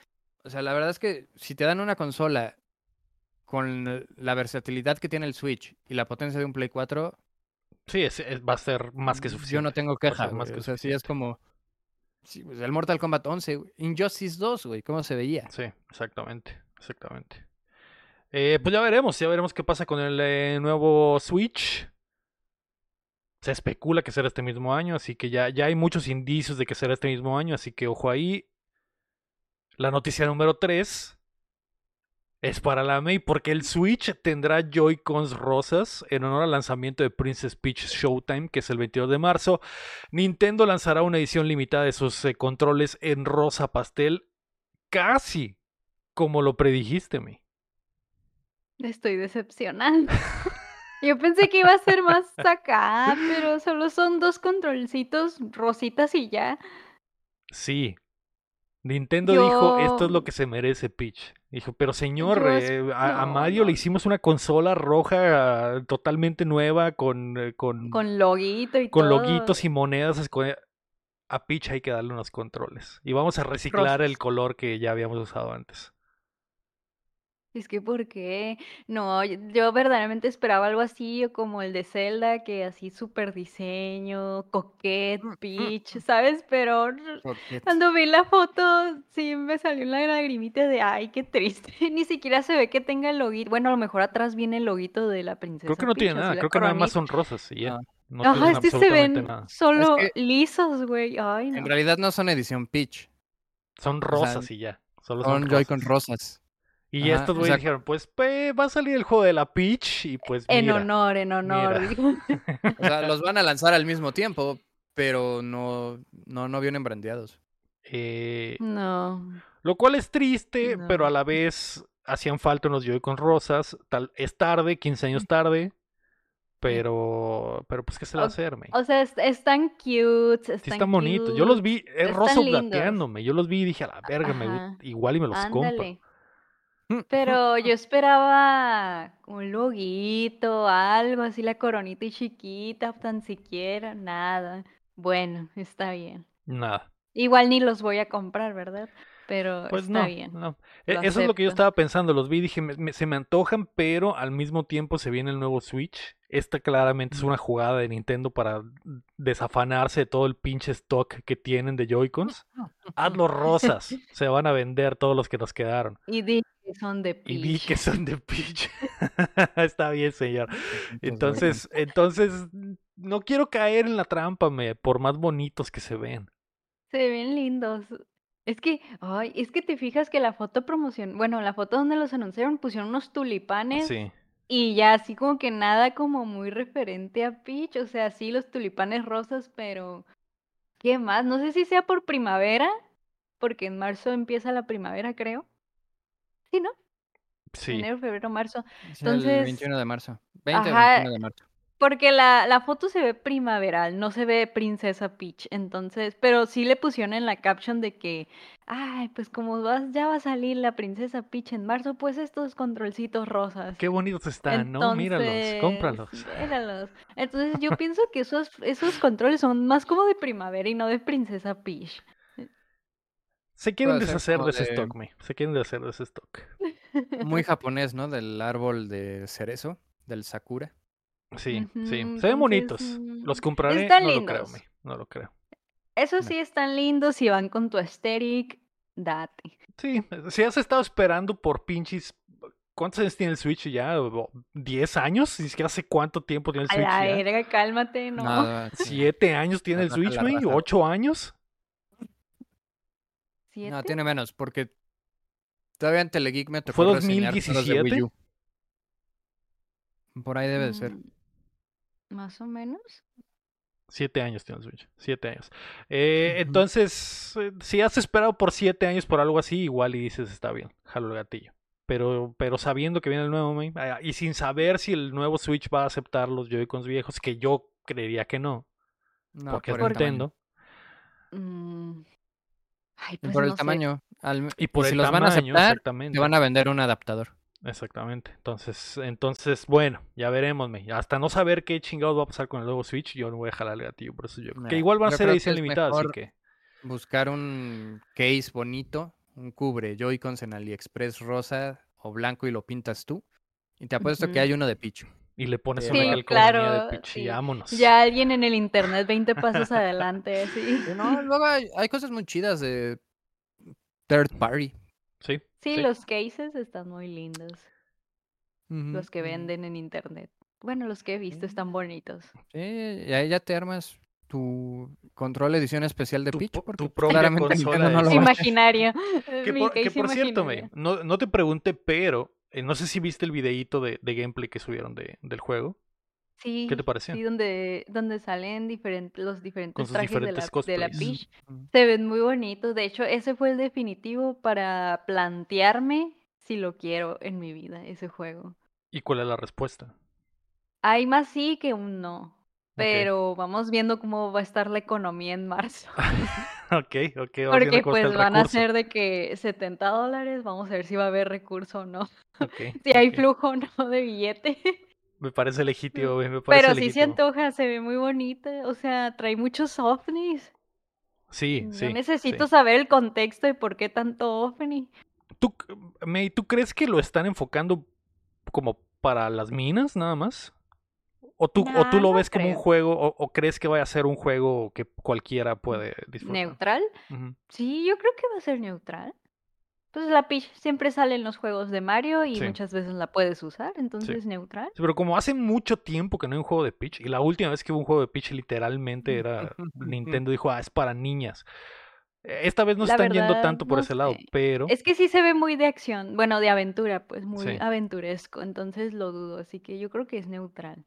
O sea, la verdad es que si te dan una consola con la versatilidad que tiene el Switch y la potencia de un Play 4. Sí, va a ser más que suficiente. Yo no tengo queja. Más que o sea, sí es como. Sí, pues, el Mortal Kombat 11, Injustice 2, güey, ¿cómo se veía? Sí, exactamente, exactamente. Eh, pues ya veremos, ya veremos qué pasa con el eh, nuevo Switch. Se especula que será este mismo año, así que ya, ya hay muchos indicios de que será este mismo año, así que ojo ahí. La noticia número 3 es para la May porque el Switch tendrá Joy-Cons rosas en honor al lanzamiento de Princess Peach Showtime, que es el 22 de marzo. Nintendo lanzará una edición limitada de sus eh, controles en rosa pastel, casi como lo predijiste, May. Estoy decepcionada. Yo pensé que iba a ser más acá, pero solo son dos controlcitos rositas y ya. Sí. Nintendo dijo, esto es lo que se merece Peach. Dijo, pero señor, eh, a, Mario le hicimos una consola roja totalmente nueva con... Eh, con, con loguito y Con loguitos y monedas. A Peach hay que darle unos controles. Y vamos a reciclar el color que ya habíamos usado antes. Es que, ¿por qué? No, yo yo verdaderamente esperaba algo así, o como el de Zelda, que así súper diseño, coquette, Mm, mm, peach, ¿sabes? Pero r cuando vi la foto, sí me salió la lagrimita de, ay, qué triste. Ni siquiera se ve que tenga el loguito. Bueno, a lo mejor atrás viene el loguito de la Creo princesa que no tiene así nada, la creo que nada más coronita. son rosas y ya. Ah. No Ajá, tienen este se absolutamente ven nada. solo que lisos, güey. Ay, En realidad no son edición Peach, Son o sea, rosas y ya. Solo son son Joy-Con rosas. rosas. Y Ajá, estos o güeyes sea, dijeron, pues va a salir el juego de la Peach y pues En mira, honor, en honor. o sea, los van a lanzar al mismo tiempo, pero no, no, no vienen brandeados. Eh, No, lo cual es triste, pero a la vez hacían falta unos Joy-Con rosas. Tal, es tarde, 15 años tarde, pero, pero pues qué se le va a hacer, me. o sea, est están cute, Sí están bonitos. Yo los vi, es lindos. plateándome. Yo los vi y dije, a la verga, me igual y me los compro. Ándale. Pero yo esperaba un loguito, algo así, la coronita y chiquita, tan siquiera, nada. Bueno, está bien. Nada. Igual ni los voy a comprar, ¿verdad? Pero Pues está no, bien, no. E- Eso es lo que yo estaba pensando. Los vi y dije, "Me- me- se me antojan, pero al mismo tiempo se viene el nuevo Switch. Esta claramente es Ujú. una jugada de Nintendo para desafanarse de todo el pinche stock que tienen de Joy-Cons. Hazlos rosas. Se van a vender todos los que nos quedaron. Y di que son de Y vi Peach. que son de Peach. Está bien, señor. Entonces, Entonces, entonces, no quiero caer en la trampa, me, por más bonitos que se ven. Se ven lindos. Es que, ay, es que te fijas que la foto promoción, bueno, la foto donde los anunciaron pusieron unos tulipanes Sí. y ya así como que nada como muy referente a Peach, o sea, sí los tulipanes rosas, pero ¿qué más? No sé si sea por primavera, porque en marzo empieza la primavera, creo. Sí, ¿no? Sí. Enero, febrero, marzo. Es el Entonces, 21 de marzo. 20 o ajá, 21 de marzo. Porque la, la foto se ve primaveral, no se ve princesa Peach, entonces, pero sí le pusieron en la caption de que, ay, pues como vas, ya va a salir la princesa Peach en marzo, pues estos controlcitos rosas. Qué bonitos están, ¿no? Míralos, cómpralos. véralos. Entonces yo pienso que esos, esos controles son más como de primavera y no de princesa Peach. Se quieren deshacer de ese de- stock, me. Se quieren deshacer de ese stock. Muy japonés, ¿no? Del árbol de cerezo, del sakura. Sí, sí. Se ven entonces, bonitos. mm, Los compraré, están no lo creo, lindos. me. No lo creo. Eso No. sí están lindos si van con tu aesthetic, date. Sí, si has estado esperando por pinches. ¿Cuántos años tiene el Switch ya? ¿O ¿10 años? Ni siquiera sé cuánto tiempo tiene el A Switch la ya. verga, cálmate, no. Nada, sí. ¿Siete años tiene el la Switch, güey? ¿Ocho años? No, ¿Siete? tiene menos, porque todavía en Telegeek me tocó ¿Fue reseñar juegos de 2017? Wii U. Por ahí debe de ser. Más o menos. Siete años tiene el Switch. Siete años. Eh, entonces, eh, si has esperado por siete años por algo así, igual y dices, está bien, jalo el gatillo. Pero, pero sabiendo que viene el nuevo, ah, y sin saber si el nuevo Switch va a aceptar los Joy-Cons viejos, que yo creería que no, No, porque por es el tamaño. Nintendo. Mm, Ay, Y pues por el sé. tamaño. Al- Y por si el los van a tamaño, aceptar, exactamente. te van a vender un adaptador. Exactamente. Entonces, entonces, bueno, ya veremos, me. Hasta no saber qué chingados va a pasar con el nuevo Switch, yo no voy a jalar el gatillo, por eso yo. Nah, que igual van a ser edición limitada, así mejor que. Buscar un case bonito, un cubre Joy-Cons en AliExpress rosa o blanco y lo pintas tú. Y te apuesto que hay uno de Pichu. Y le pones Sí, una Sí, calcomanía de claro, Peach y sí. vámonos. Ya alguien en el internet 20 pasos adelante, así. Y No, luego hay, hay cosas muy chidas de third party. Sí. Sí, sí. los cases están muy lindos. Los que venden en internet. Bueno, los que he visto están bonitos. Sí, y ahí ya te armas tu control edición especial de Tu Peach. po- porque tu propia claramente consola no lo. Imaginario. Que mi por, que por cierto, me, no, no te pregunté, pero eh, no sé si viste el videíto de, de gameplay que subieron de, del juego. Sí, ¿Qué te pareció? sí, donde, donde salen diferentes, los diferentes sus trajes de la, diferentes de la cosplays. Peach. Se ven muy bonitos. De hecho, ese fue el definitivo para plantearme si lo quiero en mi vida, ese juego. ¿Y cuál es la respuesta? Hay más sí que un no. Pero vamos viendo cómo va a estar la economía en marzo. ok, ok. Porque pues van a ser de que 70 dólares. Vamos a ver si va a haber recurso o no. Si hay flujo o no de billete. Me parece legítimo, güey, me parece Pero sí se antoja, se ve muy bonita. O sea, trae muchos ovnis. Sí, Yo sí. necesito sí. saber el contexto de por qué tanto ovni. ¿Tú, May, ¿tú crees que lo están enfocando como para las minas nada más? ¿O tú, o tú lo no ves como un juego o, o crees que vaya a ser un juego que cualquiera puede disfrutar? ¿Neutral? Sí, yo creo que va a ser neutral. Pues la Peach siempre sale en los juegos de Mario y Sí. muchas veces la puedes usar, entonces neutral. Sí, pero como hace mucho tiempo que no hay un juego de Peach, y la última vez que hubo un juego de Peach literalmente era Nintendo dijo, ah, es para niñas. Eh, Esta vez no La están yendo tanto por no ese lado, pero Es que sí se ve muy de acción, bueno, de aventura, pues muy aventuresco, entonces lo dudo, así que yo creo que es neutral.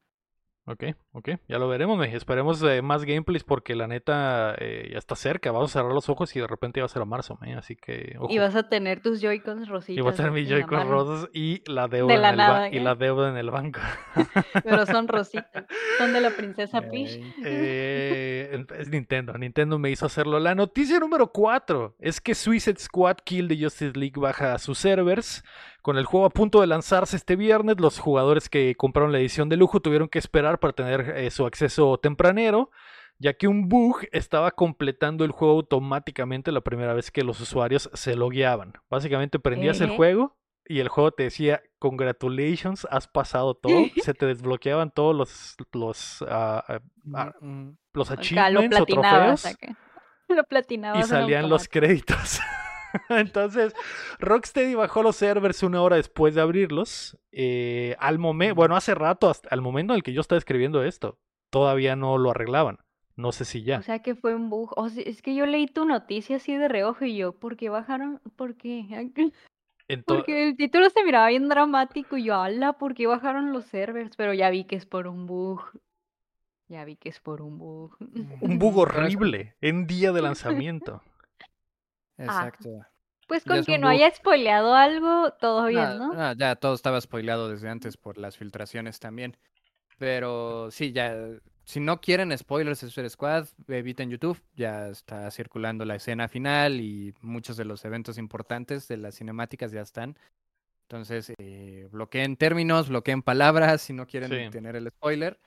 Ok, ok, ya lo veremos, me esperemos eh, más gameplays porque la neta eh, ya está cerca, vamos a cerrar los ojos y de repente ya va a ser a marzo, me, así que ojo. Y vas a tener tus Joy-Cons rositas. Y voy a tener mi en la Joy-Con mano, rosas y la deuda, la en, el ba- nada, y ¿eh? la deuda en el banco. Pero son rositas. Son de la princesa Peach. Eh, es Nintendo. Nintendo me hizo hacerlo. La noticia número 4 es que Suicide Squad Kill the Justice League baja a sus servers. Con el juego a punto de lanzarse este viernes, los jugadores que compraron la edición de lujo tuvieron que esperar para tener eh, su acceso tempranero, ya que un bug estaba completando el juego automáticamente la primera vez que los usuarios se logueaban. Básicamente prendías el juego y el juego te decía, congratulations, has pasado todo. se te desbloqueaban todos los, los, ah, Mm, los lo achievements o trofeos acá. Lo platinabas. y salían los créditos. Entonces, Rocksteady bajó los servers una hora después de abrirlos. eh, al momento, bueno, hace rato, hasta al momento en el que yo estaba escribiendo esto, todavía no lo arreglaban. No sé si ya. O sea que fue un bug. O sea, es que yo leí tu noticia así de reojo y yo, ¿por qué bajaron? ¿Por qué? Porque el título se miraba bien dramático y yo, ala, ¿por qué bajaron los servers? Pero ya vi que es por un bug. Ya vi que es por un bug. un bug horrible en día de lanzamiento. Exacto. Pues con que no haya spoileado algo, todo bien, Ah, ¿no? ah, ya todo estaba spoilado desde antes por las filtraciones también. Pero sí, ya. Si no quieren spoilers de Suicide Squad, eviten YouTube. Ya está circulando la escena final y muchos de los eventos importantes de las cinemáticas ya están. Entonces, eh, bloqueen términos, bloqueen palabras si no quieren Sí. tener el spoiler,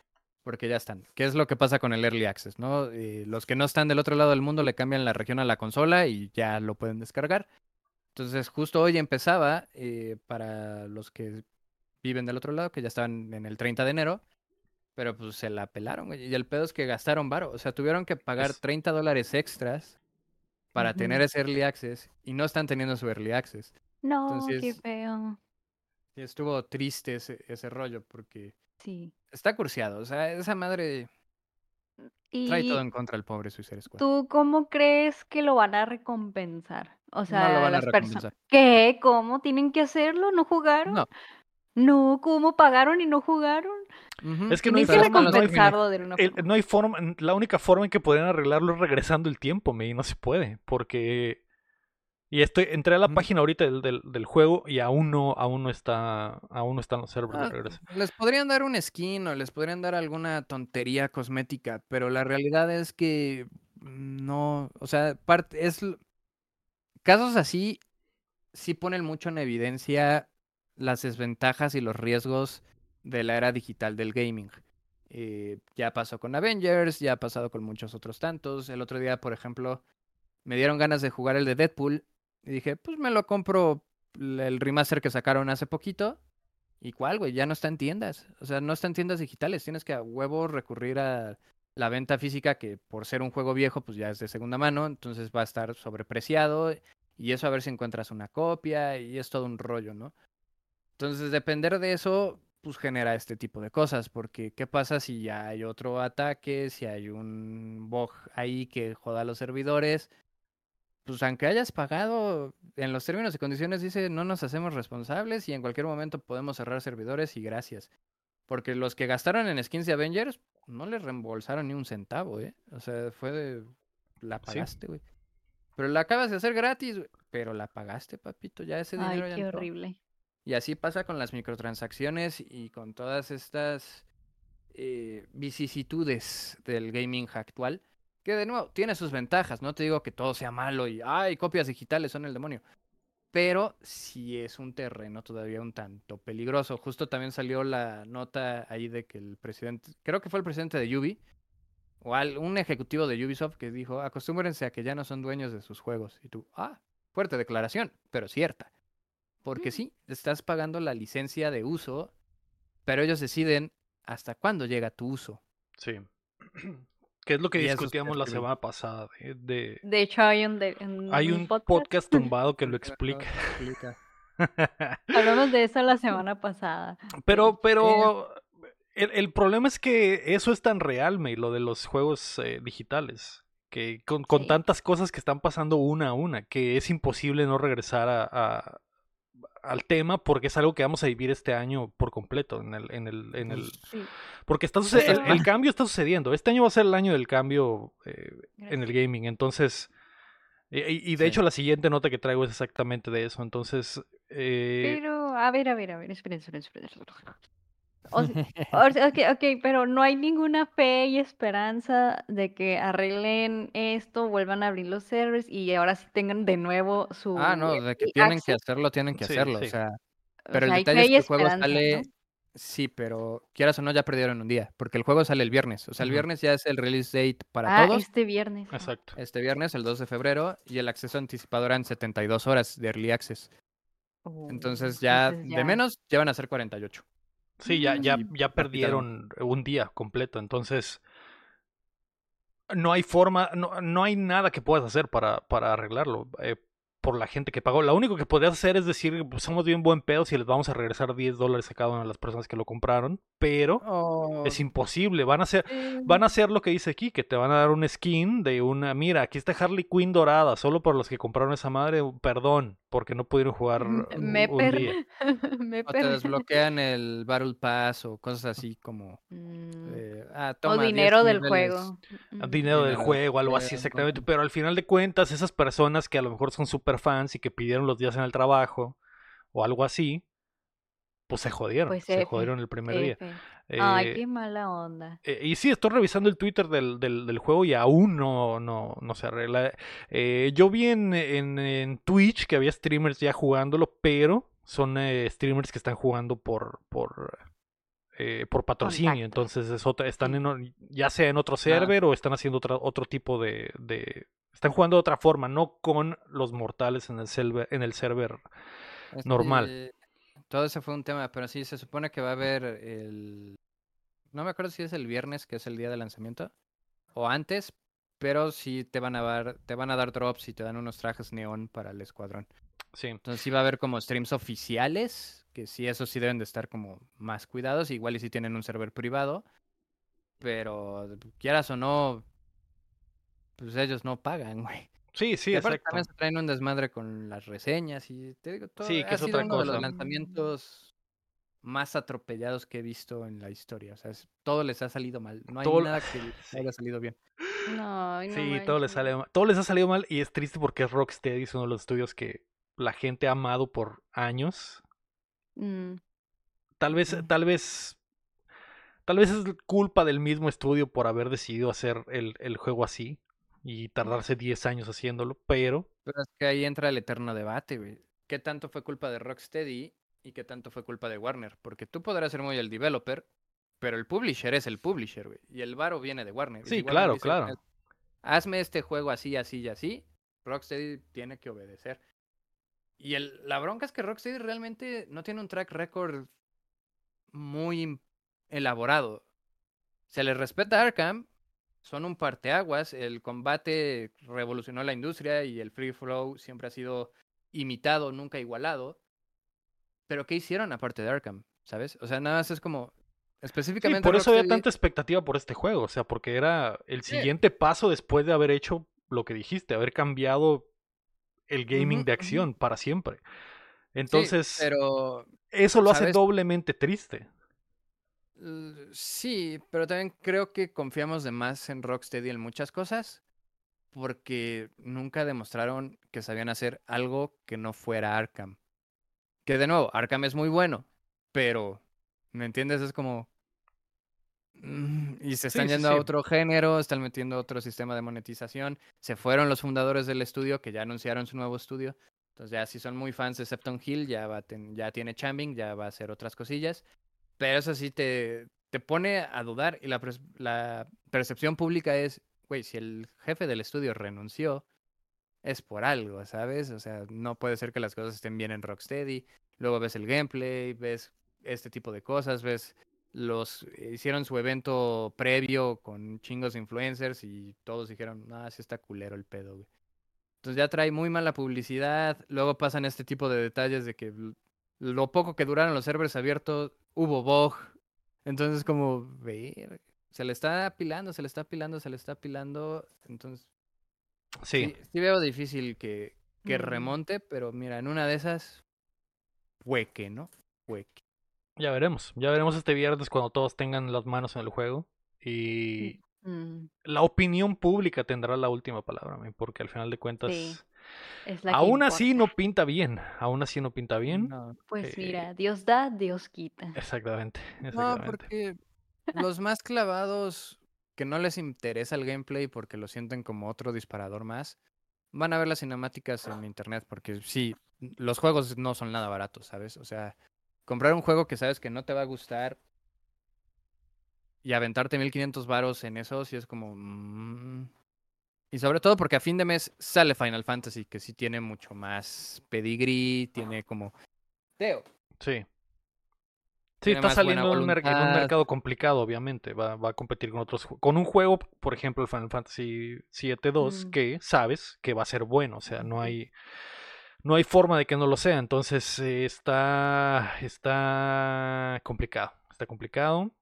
porque ya están. ¿Qué es lo que pasa con el Early Access? ¿no? Eh, los que no están del otro lado del mundo le cambian la región a la consola y ya lo pueden descargar. Entonces, justo hoy empezaba, eh, para los que viven del otro lado, que ya estaban en el 30 de enero, pero pues se la pelaron, güey. Y el pedo es que gastaron varo. O sea, tuvieron que pagar Es- 30 dólares extras para tener ese Early Access y no están teniendo su Early Access. No, qué entonces- feo. Y estuvo triste ese, ese rollo porque Sí. está cursiado. O sea, esa madre trae ¿Y todo en contra el pobre Suicide Squad. tú cómo crees que lo van a recompensar? O sea, no lo van a las personas. ¿Qué? ¿Cómo? ¿Tienen que hacerlo? ¿No jugaron? No. No, ¿cómo pagaron y no jugaron? Es que no hay forma, no hay- recompensarlo de una El- forma. no hay forma, la única forma en que podrían arreglarlo es regresando el tiempo, me, y no se puede, porque y estoy entré a la página ahorita del, del, del juego y aún no aún no está aún no están los servers de Ah, regreso. Les podrían dar un skin o les podrían dar alguna tontería cosmética, pero la realidad es que no, o sea, parte es casos así sí ponen mucho en evidencia las desventajas y los riesgos de la era digital del gaming. Eh, ya pasó con Avengers, ya ha pasado con muchos otros tantos. El otro día, por ejemplo, me dieron ganas de jugar el de Deadpool y dije, pues me lo compro el remaster que sacaron hace poquito. ¿Y cuál, güey? Ya no está en tiendas. O sea, no está en tiendas digitales. Tienes que a huevo recurrir a la venta física, que por ser un juego viejo, pues ya es de segunda mano. Entonces va a estar sobrepreciado. Y eso a ver si encuentras una copia. Y es todo un rollo, ¿no? Entonces, depender de eso, pues genera este tipo de cosas. Porque, ¿qué pasa si ya hay otro ataque? Si hay un bug ahí que joda a los servidores. Pues aunque hayas pagado, en los términos y condiciones dice no nos hacemos responsables y en cualquier momento podemos cerrar servidores y gracias. Porque los que gastaron en skins de Avengers no les reembolsaron ni un centavo, ¿eh? O sea, fue de... La pagaste, güey. Pero la acabas de hacer gratis, güey. Pero la pagaste, papito. Ya ese Ay, dinero ya qué entró. horrible. Y así pasa con las microtransacciones y con todas estas eh, vicisitudes del gaming actual. Que de nuevo, tiene sus ventajas. No te digo que todo sea malo y, ay, copias digitales son el demonio. Pero sí es un terreno todavía un tanto peligroso. Justo también salió la nota ahí de que el presidente, creo que fue el presidente de Ubi, o un ejecutivo de Ubisoft que dijo, acostúmbrense a que ya no son dueños de sus juegos. Y tú, ah, fuerte declaración, pero cierta. Porque sí, estás pagando la licencia de uso, pero ellos deciden hasta cuándo llega tu uso. Sí. Que es lo que discutíamos la semana pasada. de- de- De hecho, hay un, de- un- Hay un podcast. podcast tumbado que lo explica. explica. Hablamos de eso la semana pasada. Pero, pero el, el problema es que eso es tan real, May, lo de los juegos eh, digitales. Que con, con Sí. tantas cosas que están pasando una a una, que es imposible no regresar a, a- al tema porque es algo que vamos a vivir este año por completo. En el, en el, en el, Sí, porque está el, el cambio está sucediendo. Este año va a ser el año del cambio eh, en el gaming. Entonces, y, y- y de Sí. hecho la siguiente nota que traigo es exactamente de eso. Entonces, eh, Pero, a ver, a ver, a ver, esperen, esperen, esperen. O ok, ok, pero no hay ninguna fe y esperanza de que arreglen esto, vuelvan a abrir los servers y ahora sí tengan de nuevo su Ah, no, de que tienen que hacerlo, tienen que Sí, hacerlo. sí. O sea, pero el sea, detalle es que el juego sale. ¿no? Sí, pero quieras o no, ya perdieron un día. Porque el juego sale el viernes. O sea, el viernes ya es el release date para Ah, todos. este viernes. ah. exacto. Este viernes, el 2 de febrero, y el acceso anticipado eran 72 horas de early access. Oh, Entonces ya, entonces de menos, ya van a ser 48. Sí, ya, ya, ya perdieron un día completo, entonces no hay forma, no, no hay nada que puedas hacer para, para arreglarlo eh, por la gente que pagó. Lo único que podrías hacer es decir, pues, somos bien buen pedo si les vamos a regresar 10 dólares a cada una de las personas que lo compraron, pero Oh, es imposible, van a hacer... Van a hacer lo que dice aquí, que te van a dar un skin de una, mira, aquí está Harley Quinn dorada, solo por los que compraron esa madre, perdón, porque no pudieron jugar un, me un per... día. me o te desbloquean el Battle Pass o cosas así como. Mm, eh, ah, o toma 10 dinero del niveles. juego. a Mm. dinero del Dinero del juego, algo así exactamente. Pero al final de cuentas, esas personas que a lo mejor son super fans y que pidieron los días en el trabajo o algo así, pues se jodieron, Pues se F, jodieron el primer día. F. Ay, Eh, qué mala onda. eh, y sí, estoy revisando el Twitter del, del, del juego y aún no, no, no se arregla. Eh, yo vi en, en, en Twitch que había streamers ya jugándolo, pero son eh, streamers que están jugando por, por, eh, por patrocinio. Contacto. Entonces es otra, están en, ya sea en otro server o están haciendo otra, otro tipo de, de... Están jugando de otra forma, no con los mortales en el server, en el server normal. Todo ese fue un tema, pero sí, se supone que va a haber el... No me acuerdo si es el viernes, que es el día de lanzamiento, o antes, pero sí te van a dar, te van a dar drops y te dan unos trajes neón para el escuadrón. Sí. Entonces sí va a haber como streams oficiales, que sí, eso sí deben de estar como más cuidados, igual y si tienen un server privado, pero quieras o no, pues ellos no pagan, güey. Sí, sí, Y aparte exacto. también se traen un desmadre con las reseñas y te digo, todo Sí, que ha es sido otra uno de los lanzamientos más atropellados que he visto en la historia. O sea, es- todo les ha salido mal. No hay Todo- nada que Sí. haya salido bien. No, no Sí, todo les sale mal. Todo les ha salido mal y es triste porque es Rocksteady, es uno de los estudios que la gente ha amado por años. Mm, Tal vez, Ujú. tal vez, tal vez es culpa del mismo estudio por haber decidido hacer el, el juego así y tardarse 10 años haciéndolo, pero Pero es que ahí entra el eterno debate, güey. ¿Qué tanto fue culpa de Rocksteady y qué tanto fue culpa de Warner? Porque tú podrás ser muy el developer, pero el publisher es el publisher, güey. Y el varo viene de Warner. Sí, Warner claro, dice, claro. "Haz- Hazme este juego así, así y así. Rocksteady tiene que obedecer. Y el, la bronca es que Rocksteady realmente no tiene un track record muy elaborado. Se le respeta a Arkham, son un parteaguas, el combate revolucionó la industria y el free flow siempre ha sido imitado, nunca igualado. Pero ¿qué hicieron aparte de Arkham? ¿Sabes? O sea, nada más es como sí, específicamente por eso había tanta expectativa por este juego, o sea, porque era el Sí. siguiente paso después de haber hecho lo que dijiste, haber cambiado el gaming de acción para siempre. Sí, Entonces, pero eso lo hace doblemente triste. Sí, pero también creo que confiamos de más en Rocksteady en muchas cosas porque nunca demostraron que sabían hacer algo que no fuera Arkham. Que de nuevo, Arkham es muy bueno, pero, ¿me entiendes? Es como... mm, Y se están sí, yendo sí. a otro género, están metiendo otro sistema de monetización. Se fueron los fundadores del estudio que ya anunciaron su nuevo estudio. Entonces ya si son muy fans de Septon Hill, ya, va a ten- ya tiene Chambing, ya va a hacer otras cosillas. Pero eso sí te, te pone a dudar y la, la percepción pública es, güey, si el jefe del estudio renunció, es por algo, ¿sabes? O sea, no puede ser que las cosas estén bien en Rocksteady. Luego ves el gameplay, ves este tipo de cosas, ves los hicieron su evento previo con chingos influencers y todos dijeron, ah, sí está culero el pedo, güey. Entonces ya trae muy mala publicidad. Luego pasan este tipo de detalles de que lo poco que duraron los servers abiertos, hubo bug. Entonces como, ver, se le está apilando, se le está apilando, se le está apilando. Entonces, Sí, sí, sí veo difícil que, que Mm. remonte, pero mira, en una de esas, hueque, ¿no? Hueque. ya veremos. Ya veremos este viernes cuando todos tengan las manos en el juego. Y Mm, la opinión pública tendrá la última palabra, porque al final de cuentas, Sí, es la que aún así no pinta bien. Aún así no pinta bien. No, Pues eh, mira, Dios da, Dios quita. Exactamente, No, porque los más clavados que no les interesa el gameplay porque lo sienten como otro disparador más, van a ver las cinemáticas en internet porque sí, los juegos no son nada baratos, ¿sabes? O sea, comprar un juego que sabes que no te va a gustar y aventarte 1500 varos en eso, sí es como... mm. Y sobre todo porque a fin de mes sale Final Fantasy, que sí tiene mucho más pedigrí, tiene como... Teo, Sí. Sí, está saliendo en un, mer- en un voluntad. mercado complicado, obviamente. Va, va a competir con otros con un juego, por ejemplo, el Final Fantasy 7-2, Mm. que sabes que va a ser bueno. O sea, no hay no hay forma de que no lo sea. Entonces eh, está está complicado. Está complicado.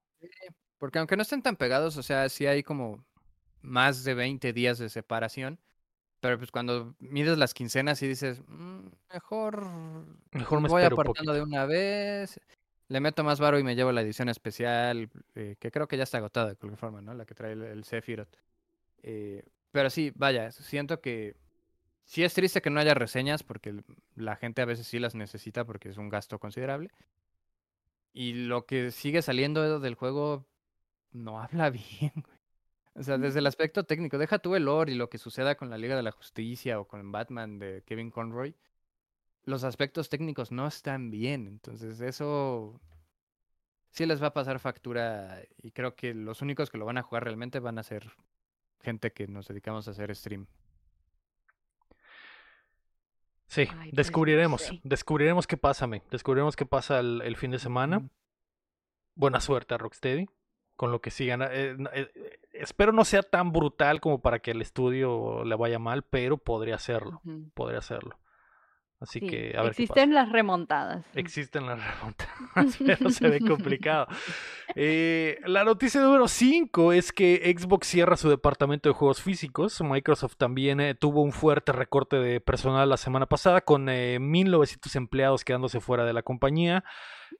Porque aunque no estén tan pegados, o sea, sí hay como más de 20 días de separación. Pero pues cuando mides las quincenas y dices, "Mm, mejor, Mejor me voy apartando de una vez, le meto más varo y me llevo la edición especial, eh, que creo que ya está agotada de cualquier forma, ¿no? La que trae el, el Sephiroth. Eh, pero sí, vaya, siento que sí es triste que no haya reseñas porque la gente a veces sí las necesita porque es un gasto considerable. Y lo que sigue saliendo del juego no habla bien, güey. O sea, desde el aspecto técnico, deja tú el lore y lo que suceda con la Liga de la Justicia o con Batman de Kevin Conroy. Los aspectos técnicos no están bien. Entonces, eso sí les va a pasar factura. Y creo que los únicos que lo van a jugar realmente van a ser gente que nos dedicamos a hacer stream. Sí, Ay, pues, descubriremos. Descubriremos qué pasa, me. Descubriremos qué pasa el, el fin de semana. Buena suerte a Rocksteady con lo que sigan. eh, eh, espero no sea tan brutal como para que el estudio le vaya mal, pero podría hacerlo. Podría hacerlo. Así Sí, que a ver qué pasa. Existen las remontadas. Existen las remontadas, pero se ve complicado. Eh, la noticia número 5 es que Xbox cierra su departamento de juegos físicos. Microsoft también eh, tuvo un fuerte recorte de personal la semana pasada con eh, 1.900 empleados quedándose fuera de la compañía.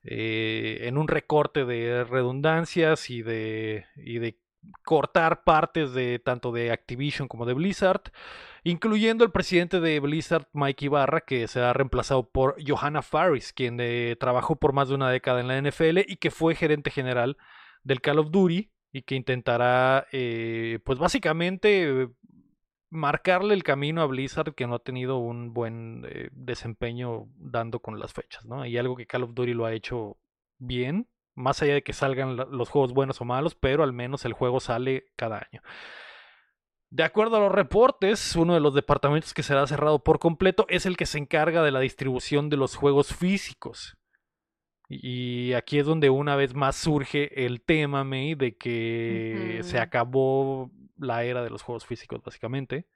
eh, en un recorte de redundancias y de, y de cortar partes de tanto de Activision como de Blizzard, incluyendo el presidente de Blizzard, Mike Ibarra, que será reemplazado por Johanna Faris, quien eh, trabajó por más de una década en la NFL y que fue gerente general del Call of Duty y que intentará, eh, pues básicamente, marcarle el camino a Blizzard que no ha tenido un buen eh, desempeño dando con las fechas, ¿no? Y algo que Call of Duty lo ha hecho bien, más allá de que salgan los juegos buenos o malos, pero al menos el juego sale cada año. De acuerdo a los reportes, uno de los departamentos que será cerrado por completo es el que se encarga de la distribución de los juegos físicos. Y aquí es donde una vez más surge el tema, May, de que se acabó la era de los juegos físicos, básicamente.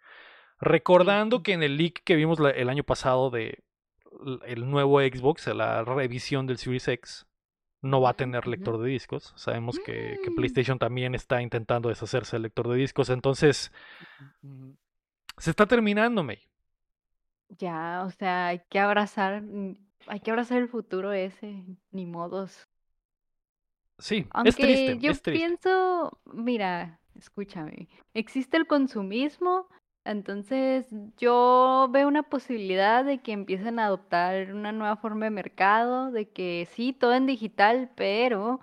Recordando que en el leak que vimos el año pasado de el nuevo Xbox, la revisión del Series X, no va a tener lector de discos. Sabemos que, que Mm. PlayStation también está intentando deshacerse del lector de discos. Entonces, se está terminando, May. Ya, o sea, hay que abrazar, mm, hay que abrazar el futuro ese, ni modos. Sí, es Aunque triste, yo es triste. pienso, mira, escúchame, existe el consumismo, entonces yo veo una posibilidad de que empiecen a adoptar una nueva forma de mercado, de que sí, todo en digital, pero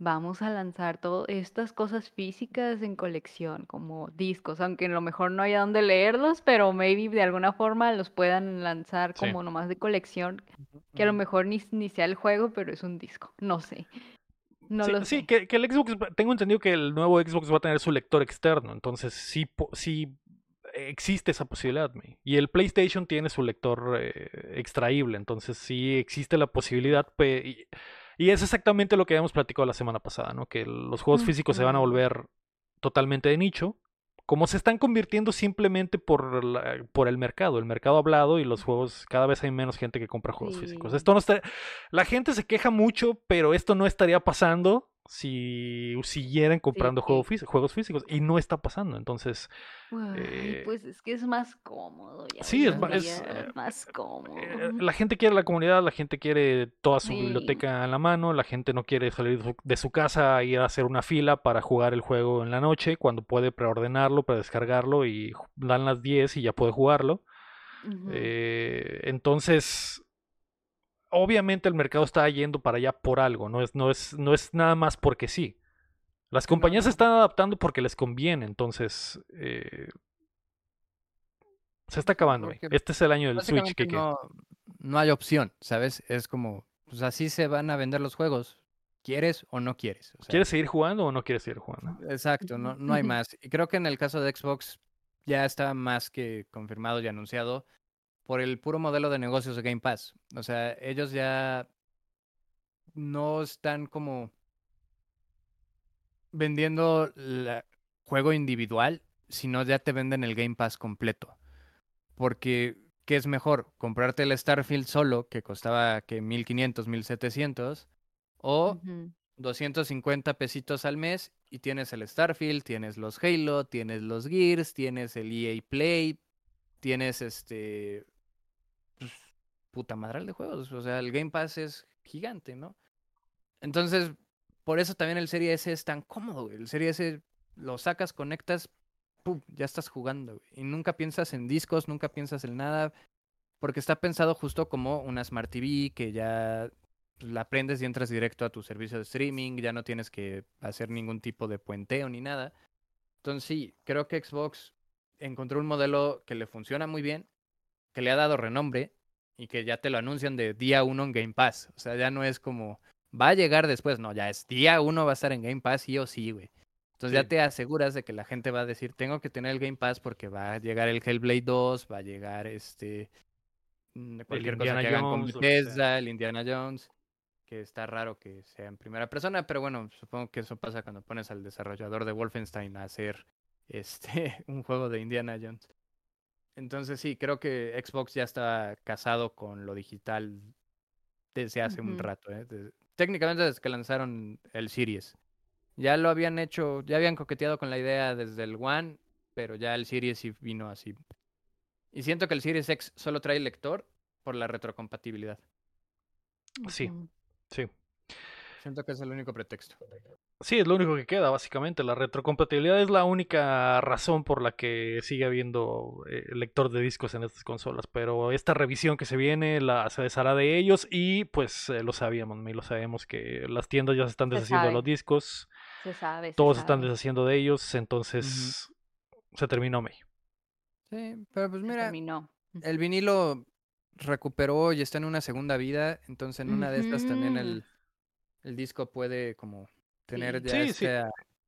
vamos a lanzar todas estas cosas físicas en colección, como discos, aunque a lo mejor no haya dónde leerlos, pero maybe de alguna forma los puedan lanzar Sí. como nomás de colección, que a lo mejor ni, ni sea el juego, pero es un disco, no sé. No sí, lo sí, sé. que, que el Xbox, tengo entendido que el nuevo Xbox va a tener su lector externo, entonces sí, sí existe esa posibilidad. May. Y el PlayStation tiene su lector eh, extraíble, entonces sí existe la posibilidad. Y, y, es exactamente lo que habíamos platicado la semana pasada, ¿no? Que los juegos físicos se van a volver totalmente de nicho como se están convirtiendo simplemente por, por el mercado, el mercado hablado y los juegos, cada vez hay menos gente que compra juegos físicos. Esto no está, la gente se queja mucho, pero esto no estaría pasando si siguieran comprando juegos físicos y no está pasando. Entonces, eh, pues es que es más cómodo. Ya sí, es, es, eh, más cómodo. Eh, la gente quiere la comunidad, la gente quiere toda su biblioteca en la mano, la gente no quiere salir de su casa y ir a hacer una fila para jugar el juego en la noche cuando puede preordenarlo, predescargarlo y dan las 10 y ya puede jugarlo. entonces, obviamente el mercado está yendo para allá por algo, no es, no es, no es nada más porque sí. Las compañías se están adaptando porque les conviene, entonces eh, se está acabando. Este es el año del Switch. Que no, no hay opción, ¿sabes? Es como, pues así se van a vender los juegos. ¿Quieres o no quieres? ¿Quieres seguir jugando o no quieres seguir jugando? Exacto, no, no hay más. Y creo que en el caso de Xbox ya está más que confirmado y anunciado por el puro modelo de negocios de Game Pass. O sea, ellos ya no están como vendiendo el juego individual, sino ya te venden el Game Pass completo. Porque, ¿qué es mejor? ¿Comprarte el Starfield solo, que costaba que 1500, 1700? O 250 pesitos al mes y tienes el Starfield, tienes los Halo, tienes los Gears, tienes el EA Play, tienes este puta madral de juegos. O sea, el Game Pass es gigante, ¿no? Entonces, por eso también el Serie S es tan cómodo, El Serie S lo sacas, conectas, ¡pum! ya estás jugando, Y nunca piensas en discos, nunca piensas en nada, porque está pensado justo como una Smart TV que ya pues, la prendes y entras directo a tu servicio de streaming, ya no tienes que hacer ningún tipo de puenteo ni nada. Entonces sí, creo que Xbox encontró un modelo que le funciona muy bien que le ha dado renombre y que ya te lo anuncian de día uno en Game Pass. O sea, ya no es como va a llegar después, no, ya es día uno va a estar en Game Pass sí o sí, güey. Entonces ya te aseguras de que la gente va a decir, tengo que tener el Game Pass porque va a llegar el Hellblade 2, va a llegar este mm, cualquier cosa que hagan con Bethesda, el Indiana Jones, que está raro que sea en primera persona, pero bueno, supongo que eso pasa cuando pones al desarrollador de Wolfenstein a hacer este un juego de Indiana Jones. Entonces sí, creo que Xbox ya está casado con lo digital desde hace un rato. ¿eh? técnicamente desde que lanzaron el Series. Ya lo habían hecho, ya habían coqueteado con la idea desde el One, pero ya el Series sí vino así. Y siento que el Series X solo trae lector por la retrocompatibilidad. Sí, sí. Siento que es el único pretexto. Sí, es lo único que queda, básicamente. La retrocompatibilidad es la única razón por la que sigue habiendo eh, lector de discos en estas consolas. Pero esta revisión que se viene la, se deshará de ellos y pues eh, lo sabíamos, lo sabemos que las tiendas ya se están deshaciendo de los discos. Se sabe. Todos se están deshaciendo de ellos, entonces se terminó, May. Sí, pero pues mira, el vinilo recuperó y está en una segunda vida, entonces en una de estas también el el disco puede como tener ya sí,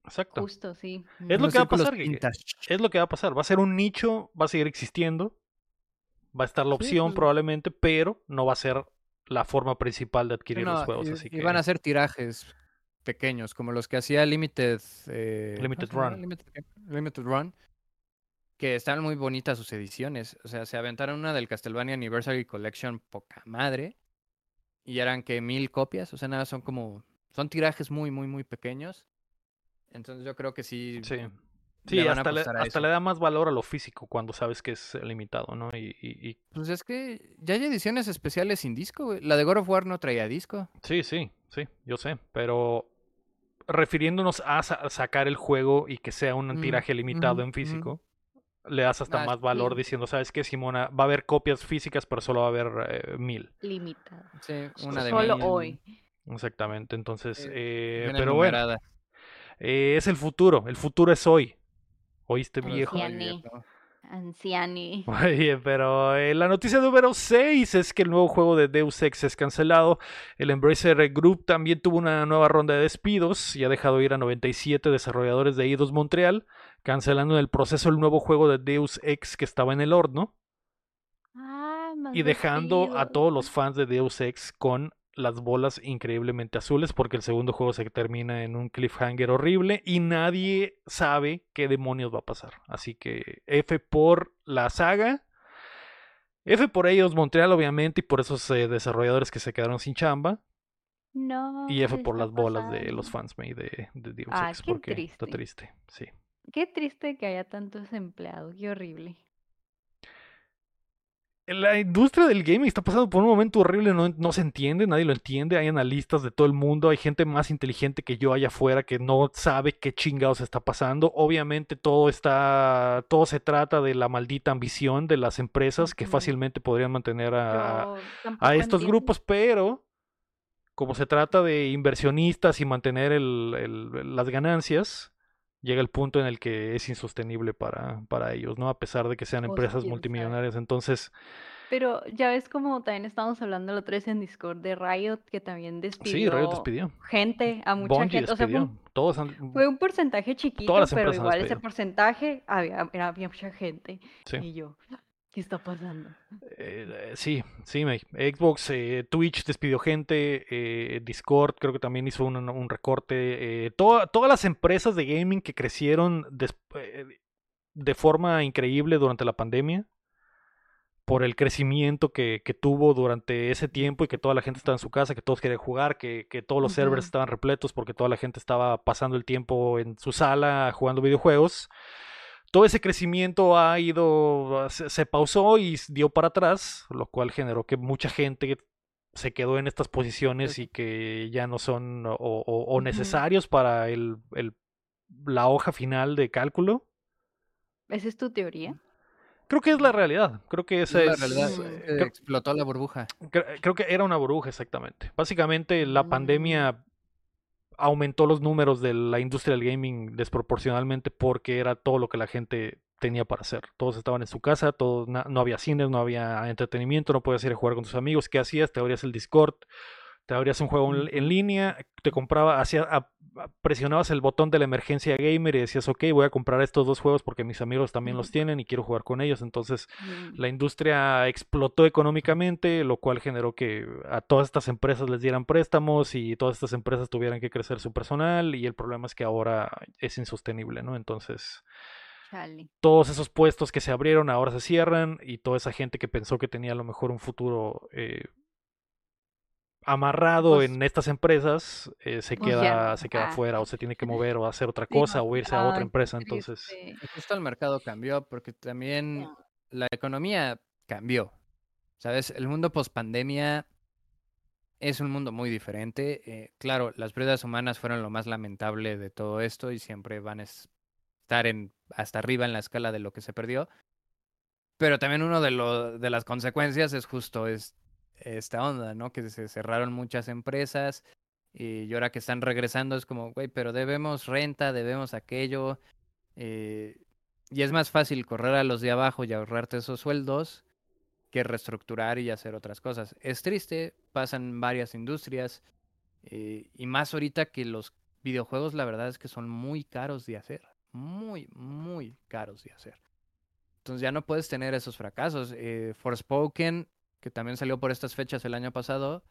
Exacto. Justo, sí. Es lo que va a pasar. Es lo que va a pasar. Va a ser un nicho, va a seguir existiendo. Va a estar la opción pues probablemente, pero no va a ser la forma principal de adquirir los juegos. Y, así que... van a ser tirajes pequeños, como los que hacía Limited, eh, Limited Run. Limited, Run. Que están muy bonitas sus ediciones. O sea, se aventaron una del Castlevania Anniversary Collection, poca madre y eran que mil copias, o sea, nada, son como, son tirajes muy, muy, muy pequeños. Entonces yo creo que sí. Sí. Sí, hasta, le, hasta le, da más valor a lo físico cuando sabes que es limitado, ¿no? Y, y, Pues es que ya hay ediciones especiales sin disco, güey. La de God of War no traía disco. Sí, sí, sí, yo sé. Pero refiriéndonos a sacar el juego y que sea un tiraje limitado en físico, le das hasta más valor diciendo, ¿sabes qué, Simona? Va a haber copias físicas, pero solo va a haber eh, mil. Limitada. Sí, una de Solo hoy. Exactamente, entonces, eh, pero bueno, eh, es el futuro, el futuro es hoy. ¿Oíste, viejo? Anciani. Oye, pero la noticia número 6 es que el nuevo juego de Deus Ex es cancelado. El Embracer Group también tuvo una nueva ronda de despidos y ha dejado ir a 97 desarrolladores de Eidos Montreal cancelando en el proceso el nuevo juego de Deus Ex que estaba en el horno Ah, y dejando a todos los fans de Deus Ex con las bolas increíblemente azules porque el segundo juego se termina en un cliffhanger horrible y nadie sabe qué demonios va a pasar. Así que F por la saga. F por ellos Montreal obviamente y por esos eh, desarrolladores que se quedaron sin chamba. No. Y F ¿qué por está las bolas de los fans made de, de Deus Ah, Ex porque está triste. triste. Sí. Qué triste que haya tantos empleados, qué horrible. La industria del gaming está pasando por un momento horrible, no, no se entiende, nadie lo entiende. Hay analistas de todo el mundo, hay gente más inteligente que yo allá afuera que no sabe qué chingados está pasando. Obviamente todo está, todo se trata de la maldita ambición de las empresas que fácilmente podrían mantener a, estos grupos, pero como se trata de inversionistas y mantener el- el- las ganancias, llega el punto en el que es insostenible para, para ellos, ¿no? A pesar de que sean Pues, empresas sabe. multimillonarias. Entonces, Pero ya ves como también estábamos hablando la otra vez en Discord de Riot, que también sí, despidió Riot despidió. gente, a mucha Bungie gente. O sea, fue un, Todos han- fue un porcentaje chiquito, pero igual ese porcentaje había, era- había mucha gente. Sí. Y yo, ¿qué está pasando? Eh, sí, sí, Xbox, eh, Twitch despidió gente, eh, Discord creo que también hizo un, un recorte. eh, toda- todas las empresas de gaming que crecieron eh, de forma increíble durante la pandemia, por el crecimiento que, que tuvo durante ese tiempo y que toda la gente estaba en su casa, que todos querían jugar, que, que todos los servers estaban repletos porque toda la gente estaba pasando el tiempo en su sala jugando videojuegos todo ese crecimiento ha ido, se, se pausó y dio para atrás, lo cual generó que mucha gente se quedó en estas posiciones y que ya no son o, o- o Ujú. necesarios para el, el- la hoja final de cálculo. ¿Esa es tu teoría? Creo que es la realidad. Creo que Es esa la es. realidad, Mm. eh, creo- explotó la burbuja. cre- creo que era una burbuja, exactamente. Básicamente, la Mm. pandemia aumentó los números de la industria del gaming desproporcionalmente porque era todo lo que la gente tenía para hacer. Todos estaban en su casa, todos, no había cines, no había entretenimiento, no podías ir a jugar con tus amigos. ¿Qué hacías? Te abrías el Discord, te abrías un juego en, línea, te compraba, hacía, presionabas el botón de la emergencia gamer y decías, ok, voy a comprar estos dos juegos porque mis amigos también los tienen y quiero jugar con ellos. Entonces, Mm. la industria explotó económicamente, lo cual generó que a todas estas empresas les dieran préstamos y todas estas empresas tuvieran que crecer su personal y el problema es que ahora es insostenible, ¿no? Entonces, todos esos puestos que se abrieron ahora se cierran y toda esa gente que pensó que tenía a lo mejor un futuro eh, amarrado Pues- en estas empresas eh, se Pues ya queda se queda Ah. fuera o se tiene que mover o hacer otra Sí, no, cosa o irse a otra empresa, entonces justo el mercado cambió porque también la economía cambió. ¿Sabes? El mundo post pandemia es un mundo muy diferente. eh, claro, las pérdidas humanas fueron lo más lamentable de todo esto y siempre van a es- estar en, hasta arriba en la escala de lo que se perdió. Pero también uno de, lo, de las consecuencias es justo es, esta onda, ¿no? Que se cerraron muchas empresas y ahora que están regresando es como, güey, pero debemos renta, debemos aquello. eh, y es más fácil correr a los de abajo y ahorrarte esos sueldos que reestructurar y hacer otras cosas. Es triste, pasan varias industrias eh, y más ahorita que los videojuegos la verdad es que son muy caros de hacer, muy, muy caros de hacer. Entonces ya no puedes tener esos fracasos. Eh, Forspoken, que también salió por estas fechas el año pasado,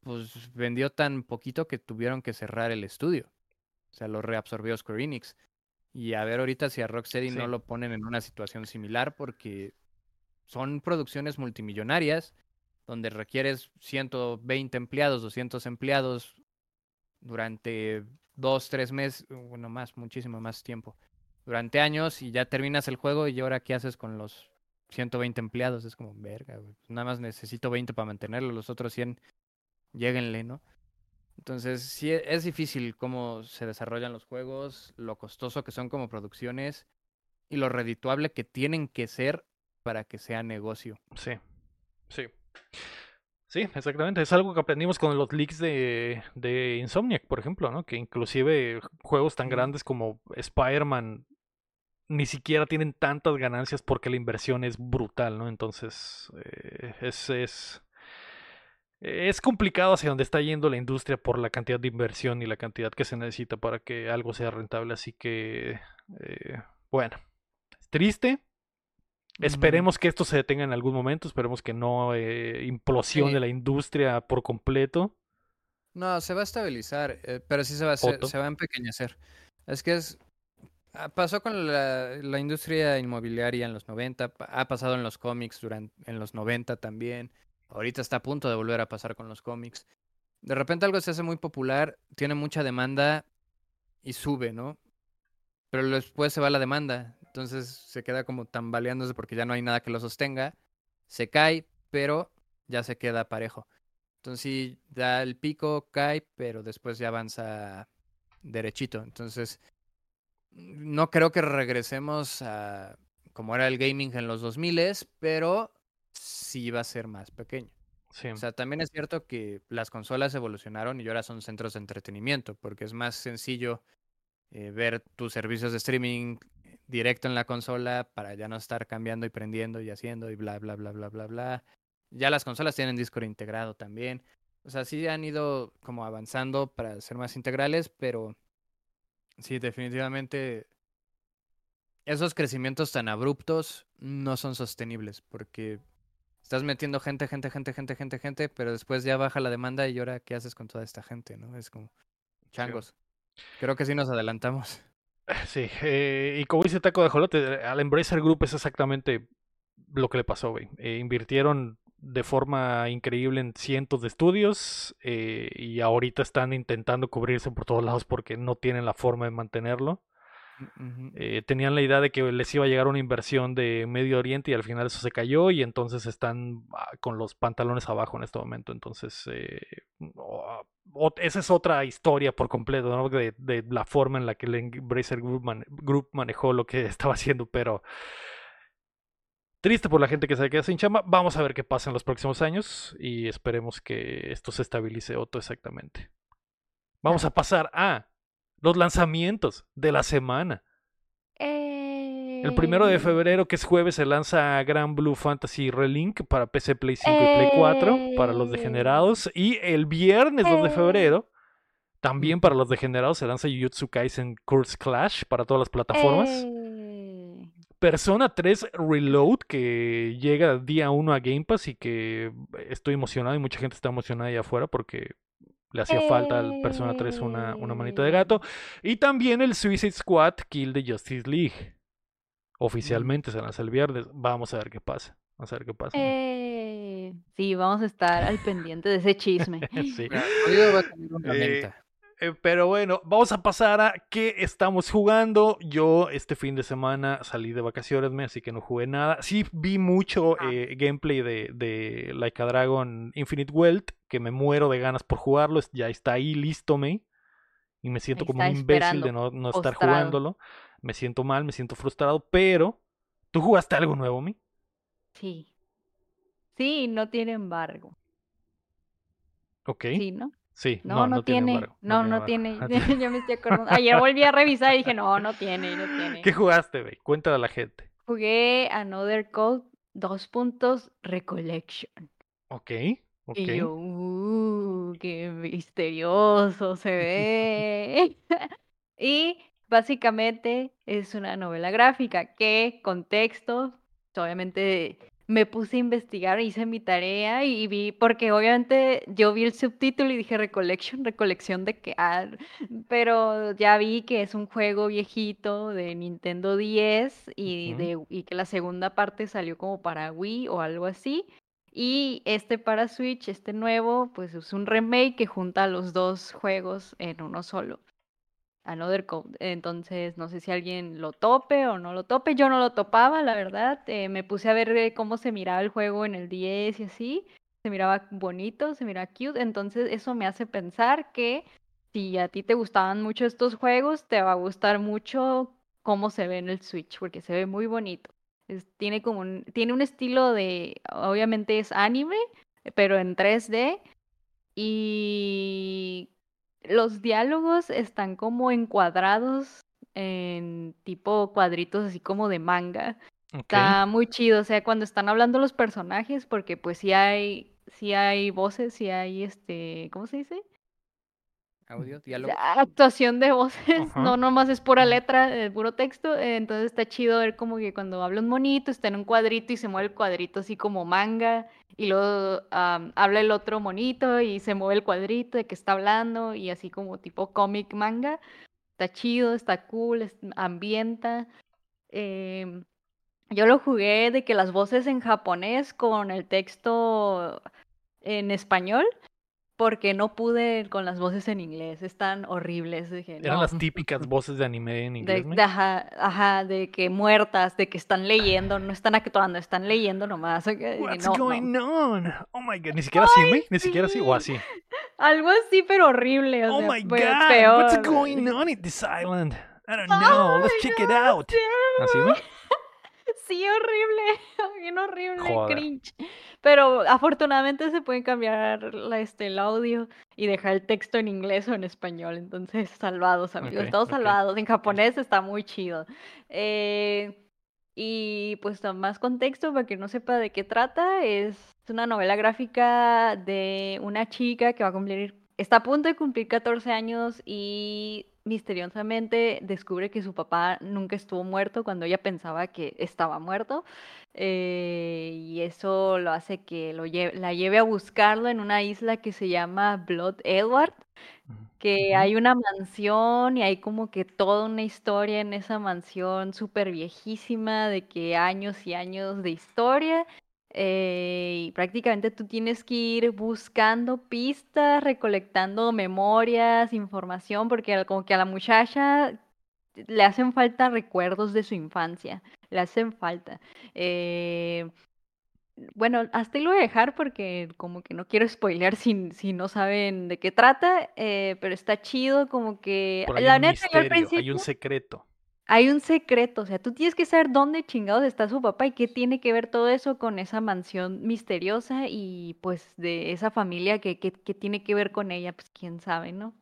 pues vendió tan poquito que tuvieron que cerrar el estudio. O sea, lo reabsorbió Square Enix. Y a ver ahorita si a Rocksteady Sí. no lo ponen en una situación similar porque son producciones multimillonarias donde requieres 120 empleados, 200 empleados durante dos, tres meses, bueno, más, muchísimo más tiempo, durante años y ya terminas el juego y ahora qué haces con los 120 empleados, es como, verga, güey, pues nada más necesito 20 para mantenerlo, los otros 100, lléguenle, ¿no? Entonces, sí, e- es difícil cómo se desarrollan los juegos, lo costoso que son como producciones y lo redituable que tienen que ser para que sea negocio. Sí, sí. Sí, exactamente. Es algo que aprendimos con los leaks de, de Insomniac, por ejemplo, ¿no? Que inclusive juegos tan grandes como Spider-Man ni siquiera tienen tantas ganancias porque la inversión es brutal, ¿no? Entonces, eh, es, es... es complicado hacia dónde está yendo la industria por la cantidad de inversión y la cantidad que se necesita para que algo sea rentable. Así que, eh, bueno, es triste. Esperemos que esto se detenga en algún momento. Esperemos que no eh, implosione la industria por completo. No, se va a estabilizar, pero sí se va a, se va a empequeñecer. Es que es, pasó con la, industria inmobiliaria en los 90, ha pasado en los cómics durante, en los 90 también. Ahorita está a punto de volver a pasar con los cómics. De repente algo se hace muy popular, tiene mucha demanda y sube, ¿no? Pero después se va la demanda, entonces se queda como tambaleándose porque ya no hay nada que lo sostenga. Se cae, pero ya se queda parejo. Entonces da el pico, cae, pero después ya avanza derechito. Entonces, no creo que regresemos a como era el gaming en los 2000, pero sí va a ser más pequeño. O sea, también es cierto que las consolas evolucionaron y ahora son centros de entretenimiento, porque es más sencillo eh, ver tus servicios de streaming directo en la consola para ya no estar cambiando y prendiendo y haciendo y bla, bla, bla, bla, bla, bla. Ya las consolas tienen Discord integrado también. O sea, sí han ido como avanzando para ser más integrales, pero sí, definitivamente esos crecimientos tan abruptos no son sostenibles porque estás metiendo gente, gente, gente, gente, gente, gente, pero después ya baja la demanda y ahora qué haces con toda esta gente, ¿no? Es como changos. Creo que sí nos adelantamos. Sí, eh, y como dice Taco de Jolote, al Embracer Group es exactamente lo que le pasó, güey. Eh, invirtieron de forma increíble en cientos de estudios eh, y ahorita están intentando cubrirse por todos lados porque no tienen la forma de mantenerlo. Eh, tenían la idea de que les iba a llegar una inversión de Medio Oriente y al final eso se cayó y entonces están ah, con los pantalones abajo en este momento. Entonces, eh, esa es otra historia por completo, de, la forma en la que el Embracer Group, manejó lo que estaba haciendo, pero triste por la gente que se queda sin chamba. Vamos a ver qué pasa en los próximos años y esperemos que esto se estabilice otro exactamente. Vamos a pasar a los lanzamientos de la semana. El primero de eh. febrero, que es jueves, se lanza Gran Blue Fantasy Relink para PC, Play 5 y Play 4 para los degenerados. Y el viernes 2 de eh. febrero, también para los degenerados, se lanza Jujutsu Kaisen Curse Clash para todas las plataformas. Eh. Persona 3 Reload, que llega día 1 a Game Pass y que estoy emocionado y mucha gente está emocionada allá afuera porque le hacía falta al Persona 3 una, una manita de gato. Y también el Suicide Squad Kill the Justice League. Oficialmente se lanza el viernes. Vamos a ver qué pasa. Vamos a ver qué pasa. Eh, sí, vamos a estar al pendiente de ese chisme. sí. Eh, pero bueno, vamos a pasar a qué estamos jugando. Yo este fin de semana salí de vacaciones, así que no jugué nada. Sí vi mucho ah. eh, gameplay de, de Like a Dragon Infinite Wealth, que me muero de ganas por jugarlo. Ya está ahí, listo, me. Y me siento como un imbécil de no, estar jugándolo. Me siento mal, me siento frustrado, pero ¿tú jugaste algo nuevo, mi? Sí. Sí, no tiene embargo. Ok. Sí, ¿no? Sí, no, no, tiene. no, no tiene. Yo me estoy acordando. Ayer volví a revisar y dije, no, no tiene, no tiene. ¿Qué jugaste, güey? Cuéntale a la gente. Jugué Another Code, dos puntos, Recollection. Ok, ok. Y yo, uh, qué misterioso se ve. y básicamente es una novela gráfica que, contexto, obviamente me puse a investigar, hice mi tarea y vi, porque obviamente yo vi el subtítulo y dije Recollection, recolección de qué, ah, pero ya vi que es un juego viejito de Nintendo 10 y, de, y que la segunda parte salió como para Wii o algo así. Y este para Switch, este nuevo, pues es un remake que junta los dos juegos en uno solo. Another Code. Entonces, no sé si alguien lo tope o no lo tope. Yo no lo topaba, la verdad. Eh, me puse a ver eh, cómo se miraba el juego en el 10 y así. Se miraba bonito, se miraba cute. Entonces, eso me hace pensar que si a ti te gustaban mucho estos juegos, te va a gustar mucho cómo se ve en el Switch, porque se ve muy bonito. tiene como un, tiene un estilo de, obviamente es anime, pero en 3D. Y los diálogos están como encuadrados en tipo cuadritos así como de manga. Está muy chido, o sea, cuando están hablando los personajes, porque pues sí hay, sí hay voces, sí hay este, ¿cómo se dice? Audio, diálogo. Actuación de voces, Ajá. no nomás es pura letra, eh, puro texto, eh, entonces está chido ver como que cuando habla un monito está en un cuadrito y se mueve el cuadrito así como manga y luego habla el otro monito y se mueve el cuadrito de que está hablando y así como tipo cómic manga. Está chido, está cool, ambienta. em, yo lo jugué de que las voces en japonés con el texto en español, porque no pude con las voces en inglés, están horribles. Dije, Eran no, las típicas voces de anime en inglés, de- ajá, ajá, de que muertas, de que están leyendo, no están actuando, están leyendo nomás. What's no, no. going on? Oh my god, ni siquiera así, güey, ni siquiera así, o así. Algo así, pero horrible. O Oh sea, my god, peor. what's going on in this island? I don't know, let's check it out. ¿Así, no? Sí, horrible, bien horrible, Joder. cringe. Pero afortunadamente se puede cambiar la, este, el audio y dejar el texto en inglés o en español. Entonces, salvados, amigos, todos salvados. En japonés está muy chido. Eh, y pues más contexto para que no sepa de qué trata. Es una novela gráfica de una chica que va a cumplir, está a punto de cumplir 14 años y misteriosamente descubre que su papá nunca estuvo muerto cuando ella pensaba que estaba muerto. Eh, y eso lo hace que lo lle- la lleve a buscarlo en una isla que se llama Blood Edward que hay una mansión y hay como que toda una historia en esa mansión súper viejísima, de que años y años de historia. Eh, y prácticamente tú tienes que ir buscando pistas, recolectando memorias, información, porque como que a la muchacha le hacen falta recuerdos de su infancia, le hacen falta. Eh, bueno, hasta ahí lo voy a dejar porque como que no quiero spoilear si, si no saben de qué trata, eh, pero está chido como que... La neta, al misterio, hay principio un secreto. Hay un secreto, o sea, tú tienes que saber dónde chingados está su papá y qué tiene que ver todo eso con esa mansión misteriosa y pues de esa familia que, que, tiene que ver con ella, pues quién sabe, ¿no?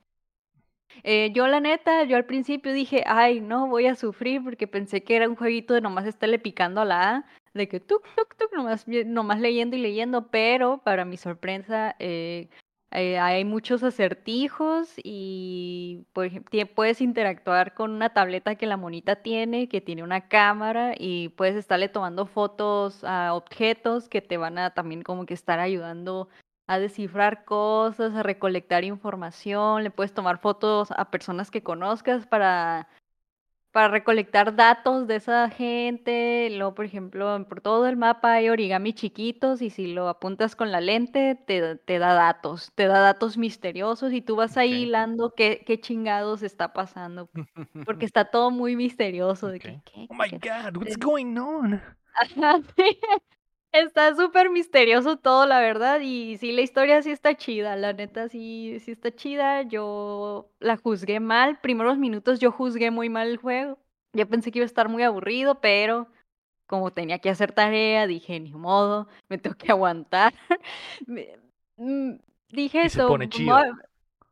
Eh, yo la neta, yo al principio dije, ay, no, voy a sufrir porque pensé que era un jueguito de nomás estarle picando a la A, de que tuk, tuk, tuk, nomás, nomás leyendo y leyendo, pero para mi sorpresa, eh, eh, hay muchos acertijos y por ejemplo, puedes interactuar con una tableta que la monita tiene, que tiene una cámara y puedes estarle tomando fotos a objetos que te van a también como que estar ayudando a descifrar cosas, a recolectar información, le puedes tomar fotos a personas que conozcas para, para recolectar datos de esa gente. Luego, por ejemplo, por todo el mapa hay origami chiquitos y si lo apuntas con la lente te, te da datos, te da datos misteriosos y tú vas ahí Ok. hilando qué, qué chingados está pasando, porque está todo muy misterioso. De Ok. que, ¿qué? Oh my ¿Qué? god, what's going on? Está súper misterioso todo, la verdad, y sí, la historia sí está chida, la neta sí, sí está chida. Yo la juzgué mal, primeros minutos yo juzgué muy mal el juego. Yo pensé que iba a estar muy aburrido, pero como tenía que hacer tarea, dije, ni modo, me tengo que aguantar. Me- mm, Dije Y se eso, pone "Mo- chido.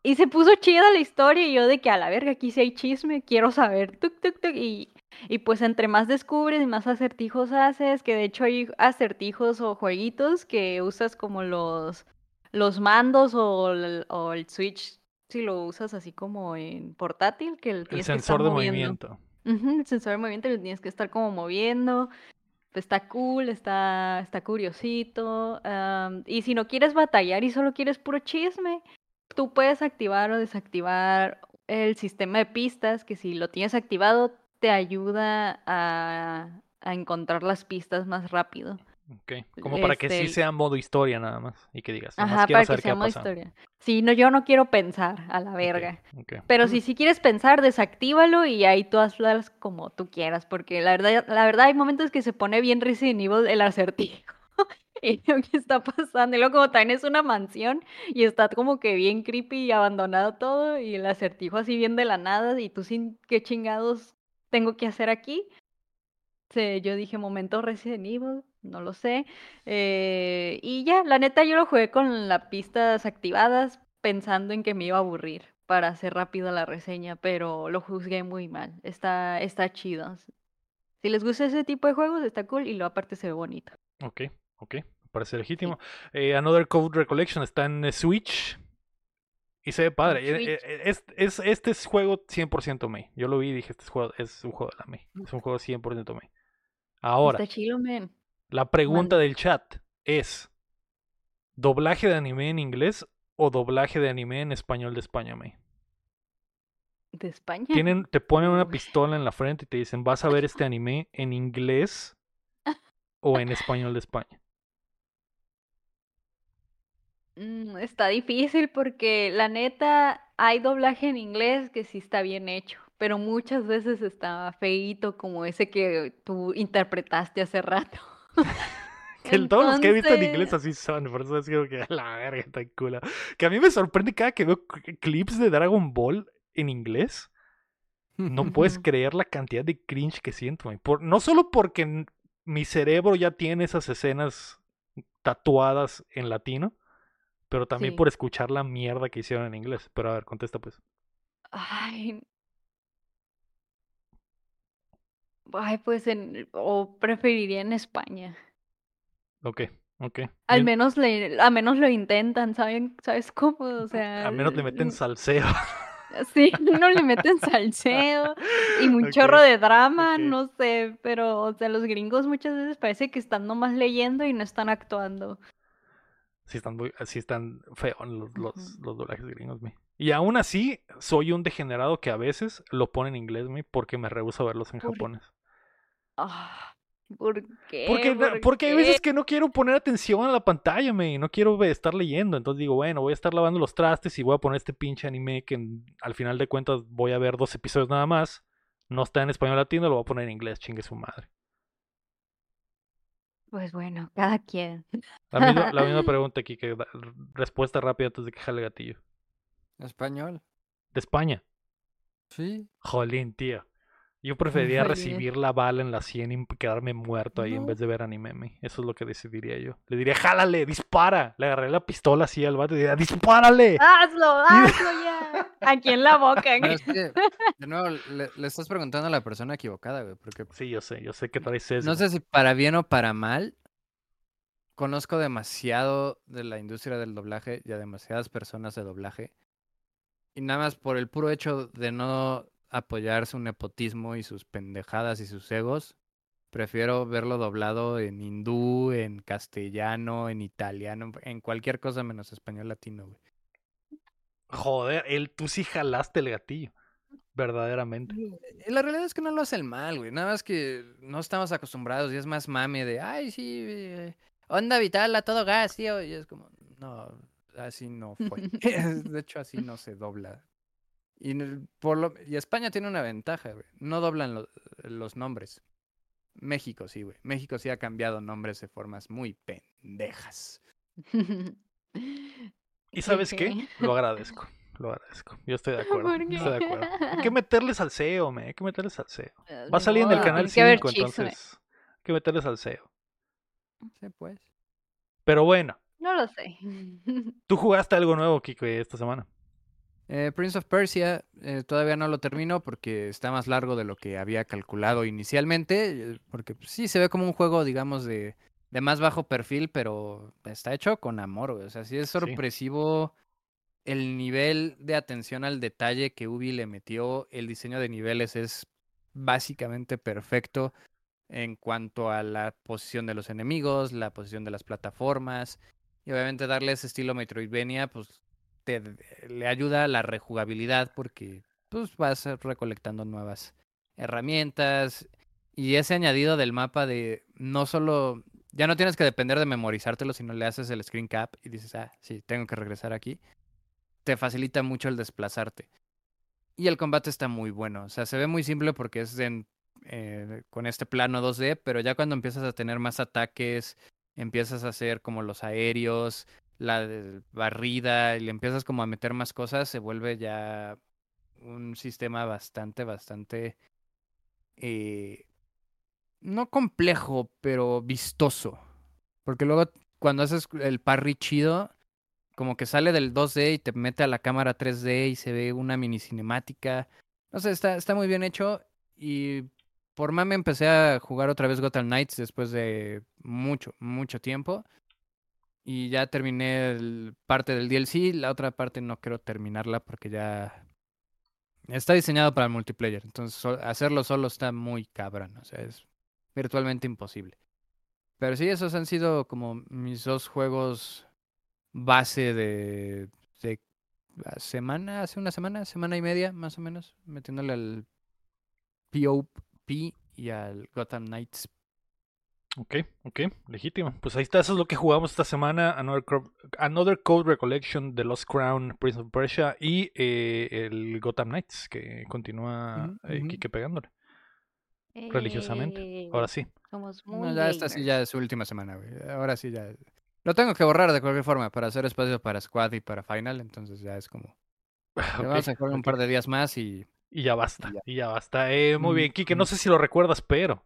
y se puso chida la historia y yo de que a la verga, aquí sí hay chisme, quiero saber, tuk, tuk, tuk, y, y pues entre más descubres y más acertijos haces, que de hecho hay acertijos o jueguitos que usas como los, los mandos o el, o el Switch, si lo usas así como en portátil, que El que estar sensor de moviendo. movimiento. El sensor de movimiento lo tienes que estar como moviendo. Pues está cool, está, está curiosito. y si no quieres batallar y solo quieres puro chisme, tú puedes activar o desactivar el sistema de pistas, que si lo tienes activado te ayuda a, a encontrar las pistas más rápido. Ok. Como para que Este, sí el- sea modo historia nada más. Y que digas, Ajá, para que saber sea modo historia. Sí, no, yo no quiero pensar a la verga. ok. Pero si sí quieres pensar, desactívalo y ahí tú hazlas como tú quieras, porque la verdad, la verdad hay momentos que se pone bien Resident Evil el acertijo. Y lo que está pasando, y luego como también es una mansión y está como que bien creepy y abandonado todo, y el acertijo así bien de la nada, y tú sin qué chingados tengo que hacer aquí. Sí, yo dije momento Resident Evil, no lo sé. eh, y ya, la neta yo lo jugué con las pistas activadas pensando en que me iba a aburrir para hacer rápido la reseña, pero lo juzgué muy mal. Está, está chido. Si les gusta ese tipo de juegos, está cool y lo aparte se ve bonito. Ok, ok. Parece legítimo. Eh, Another Code Recollection está en Switch. Y se ve padre. Eh, Switch. eh, es, es- este es juego 100% May. Yo lo vi y dije, este es, juego, es un juego de la May. Es un juego 100% May. Ahora, Está chilo, man. la pregunta del chat es, ¿doblaje de anime en inglés o doblaje de anime en español de España, May? De España. Tienen, te ponen una pistola en la frente y te dicen, ¿vas a ver este anime en inglés o en español de España? Mm, está difícil porque la neta hay doblaje en inglés que sí está bien hecho, pero muchas veces está feíto como ese que tú interpretaste hace rato. Que todos los que he visto en inglés así son, por eso es como que la verga está cool. Que a mí me sorprende cada que veo clips de Dragon Ball en inglés. No puedes creer la cantidad de cringe que siento. Por, no solo porque mi cerebro ya tiene esas escenas tatuadas en latino, pero también Sí. por escuchar la mierda que hicieron en inglés. Pero a ver, contesta pues. Ay. Ay, pues en, o preferiría en España. Ok, ok. Al Bien. menos le, a menos lo intentan, ¿saben? ¿Sabes cómo? O sea, Al menos le meten salseo. Sí, no le meten salseo y un chorro de drama, no sé, pero, o sea, los gringos muchas veces parece que están nomás leyendo y no están actuando. Sí están, muy, sí están feos los, los, los doblajes gringos, mi. Y aún así, soy un degenerado que a veces lo pone en inglés, mi, porque me rehúso a verlos en ¿Por japonés. Ah, ¿por qué? Porque, na- ¿Por porque hay veces que no quiero poner atención a la pantalla, me, y no quiero estar leyendo. Entonces digo, bueno, voy a estar lavando los trastes y voy a poner este pinche anime que al final de cuentas voy a ver dos episodios nada más. No está en español latino, lo voy a poner en inglés, chingue su madre. Pues bueno, cada quien. La misma, la misma pregunta aquí, que respuesta rápida antes de que jale el gatillo. Español. De España. Sí. Jolín, tío. Yo preferiría recibir la bala en la sien y quedarme muerto ahí en No. vez de ver anime. me. Eso es lo que decidiría yo. Le diría, jálale, dispara. Le agarré la pistola así al vato y diría, dispárale. ¡Hazlo, hazlo ya! Aquí en la boca. Es que, de nuevo, le, le estás preguntando a la persona equivocada, güey, porque Sí, yo sé, yo sé que traes eso. no sé si para bien o para mal, conozco demasiado de la industria del doblaje y a demasiadas personas de doblaje. Y nada más por el puro hecho de no apoyar su nepotismo y sus pendejadas y sus egos, prefiero verlo doblado en hindú, en castellano, en italiano, en cualquier cosa menos español latino, güey. Joder, él, tú sí jalaste el gatillo. Verdaderamente. Eh, La realidad es que no lo hace el mal, güey. Nada más que no estamos acostumbrados y es más mame de, ay, sí, eh, onda vital a todo gas, tío. Y es como, no, así no fue. de hecho, así no se dobla. Y, por lo, y España tiene una ventaja, güey. No doblan lo- los nombres. México sí, güey. México sí ha cambiado nombres de formas muy pendejas. ¿Y sabes qué? Lo agradezco. Lo agradezco. Yo estoy de acuerdo. ¿Por qué? Estoy de acuerdo. Hay que meterle salseo, me. Hay que meterle salseo. Eh, Va a salir en el canal tiene que haber 5, chisme. entonces. Hay que meterle salseo. Sí, pues. Pero bueno, No lo sé. tú jugaste algo nuevo, Kiko, esta semana. Eh, Prince of Persia eh, todavía no lo termino porque está más largo de lo que había calculado inicialmente, eh, porque pues, sí se ve como un juego, digamos, de, de más bajo perfil, pero está hecho con amor, güey. O sea, sí es Sí. sorpresivo el nivel de atención al detalle que Ubi le metió. El diseño de niveles es básicamente perfecto en cuanto a la posición de los enemigos, la posición de las plataformas, y obviamente darle ese estilo Metroidvania, pues te, le ayuda a la rejugabilidad porque pues vas recolectando nuevas herramientas y ese añadido del mapa de no solo ya no tienes que depender de memorizártelo, sino le haces el screen cap y dices, ah, sí, tengo que regresar aquí. Te facilita mucho el desplazarte. Y el combate está muy bueno. O sea, se ve muy simple porque es en, eh, con este plano 2D, pero ya cuando empiezas a tener más ataques, empiezas a hacer como los aéreos, la barrida, y le empiezas como a meter más cosas, se vuelve ya un sistema bastante, bastante, eh, no complejo, pero vistoso. Porque luego cuando haces el parry chido, como que sale del 2D y te mete a la cámara 3D y se ve una mini cinemática. No sé, está, está muy bien hecho y por mame empecé a jugar otra vez Gotham Knights después de mucho, mucho tiempo. Y ya terminé el- parte del DLC, la otra parte no quiero terminarla porque ya está diseñado para el multiplayer. Entonces hacerlo solo está muy cabrón, o sea, es virtualmente imposible. Pero sí, esos han sido como mis dos juegos base de, de la semana, hace una semana, semana y media más o menos, metiéndole al POP y al Gotham Knights. Ok, ok, legítimo. Pues ahí está, eso es lo que jugamos esta semana. Another, Another Code Recollection, The Lost Crown, Prince of Persia y eh, el Gotham Knights, que continúa Ujú, eh. Kike pegándole. Religiosamente. Ahora Eh, sí. Somos No, muy ya esta sí ya es su última semana, güey. Ahora sí ya. Lo tengo que borrar de cualquier forma para hacer espacio para Squad y para Final, entonces ya es como. Vamos a jugar un par de días más y. Y ya basta, y ya. y ya basta. Eh, muy Mm, bien, Kike, no sé si lo recuerdas, pero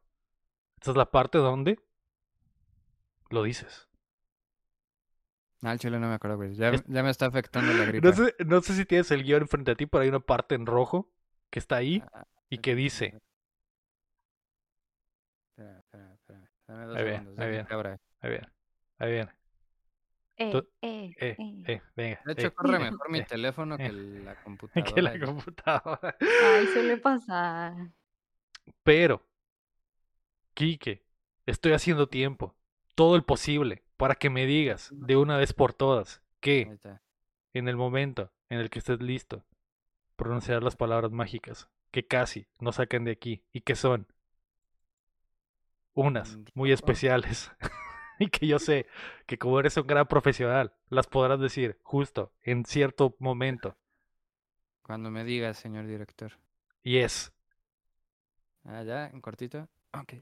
esta es la parte donde lo dices. Ah, el chile no me acuerdo, güey. Ya, Es- ya me está afectando la gripe. No sé, no sé si tienes el guion enfrente a ti, pero hay una parte en rojo que está ahí Ah, y que dice, Espera, espera, espera. Dame dos Ahí viene, segundos. ahí abra. ahí viene, ahí viene, Eh, Tú- eh, eh, eh. eh, venga. De hecho, eh, corre eh, mejor mi eh, teléfono que la computadora. que la computadora. Ay, suele pasar. Pero, Quique, estoy haciendo tiempo, todo el posible, para que me digas de una vez por todas que en el momento en el que estés listo, pronunciar las palabras mágicas que casi nos sacan de aquí y que son unas Mm, muy especiales y que yo sé que como eres un gran profesional, las podrás decir justo en cierto momento. Cuando me digas, señor director. Y es Ah, ya, en cortito. Ok.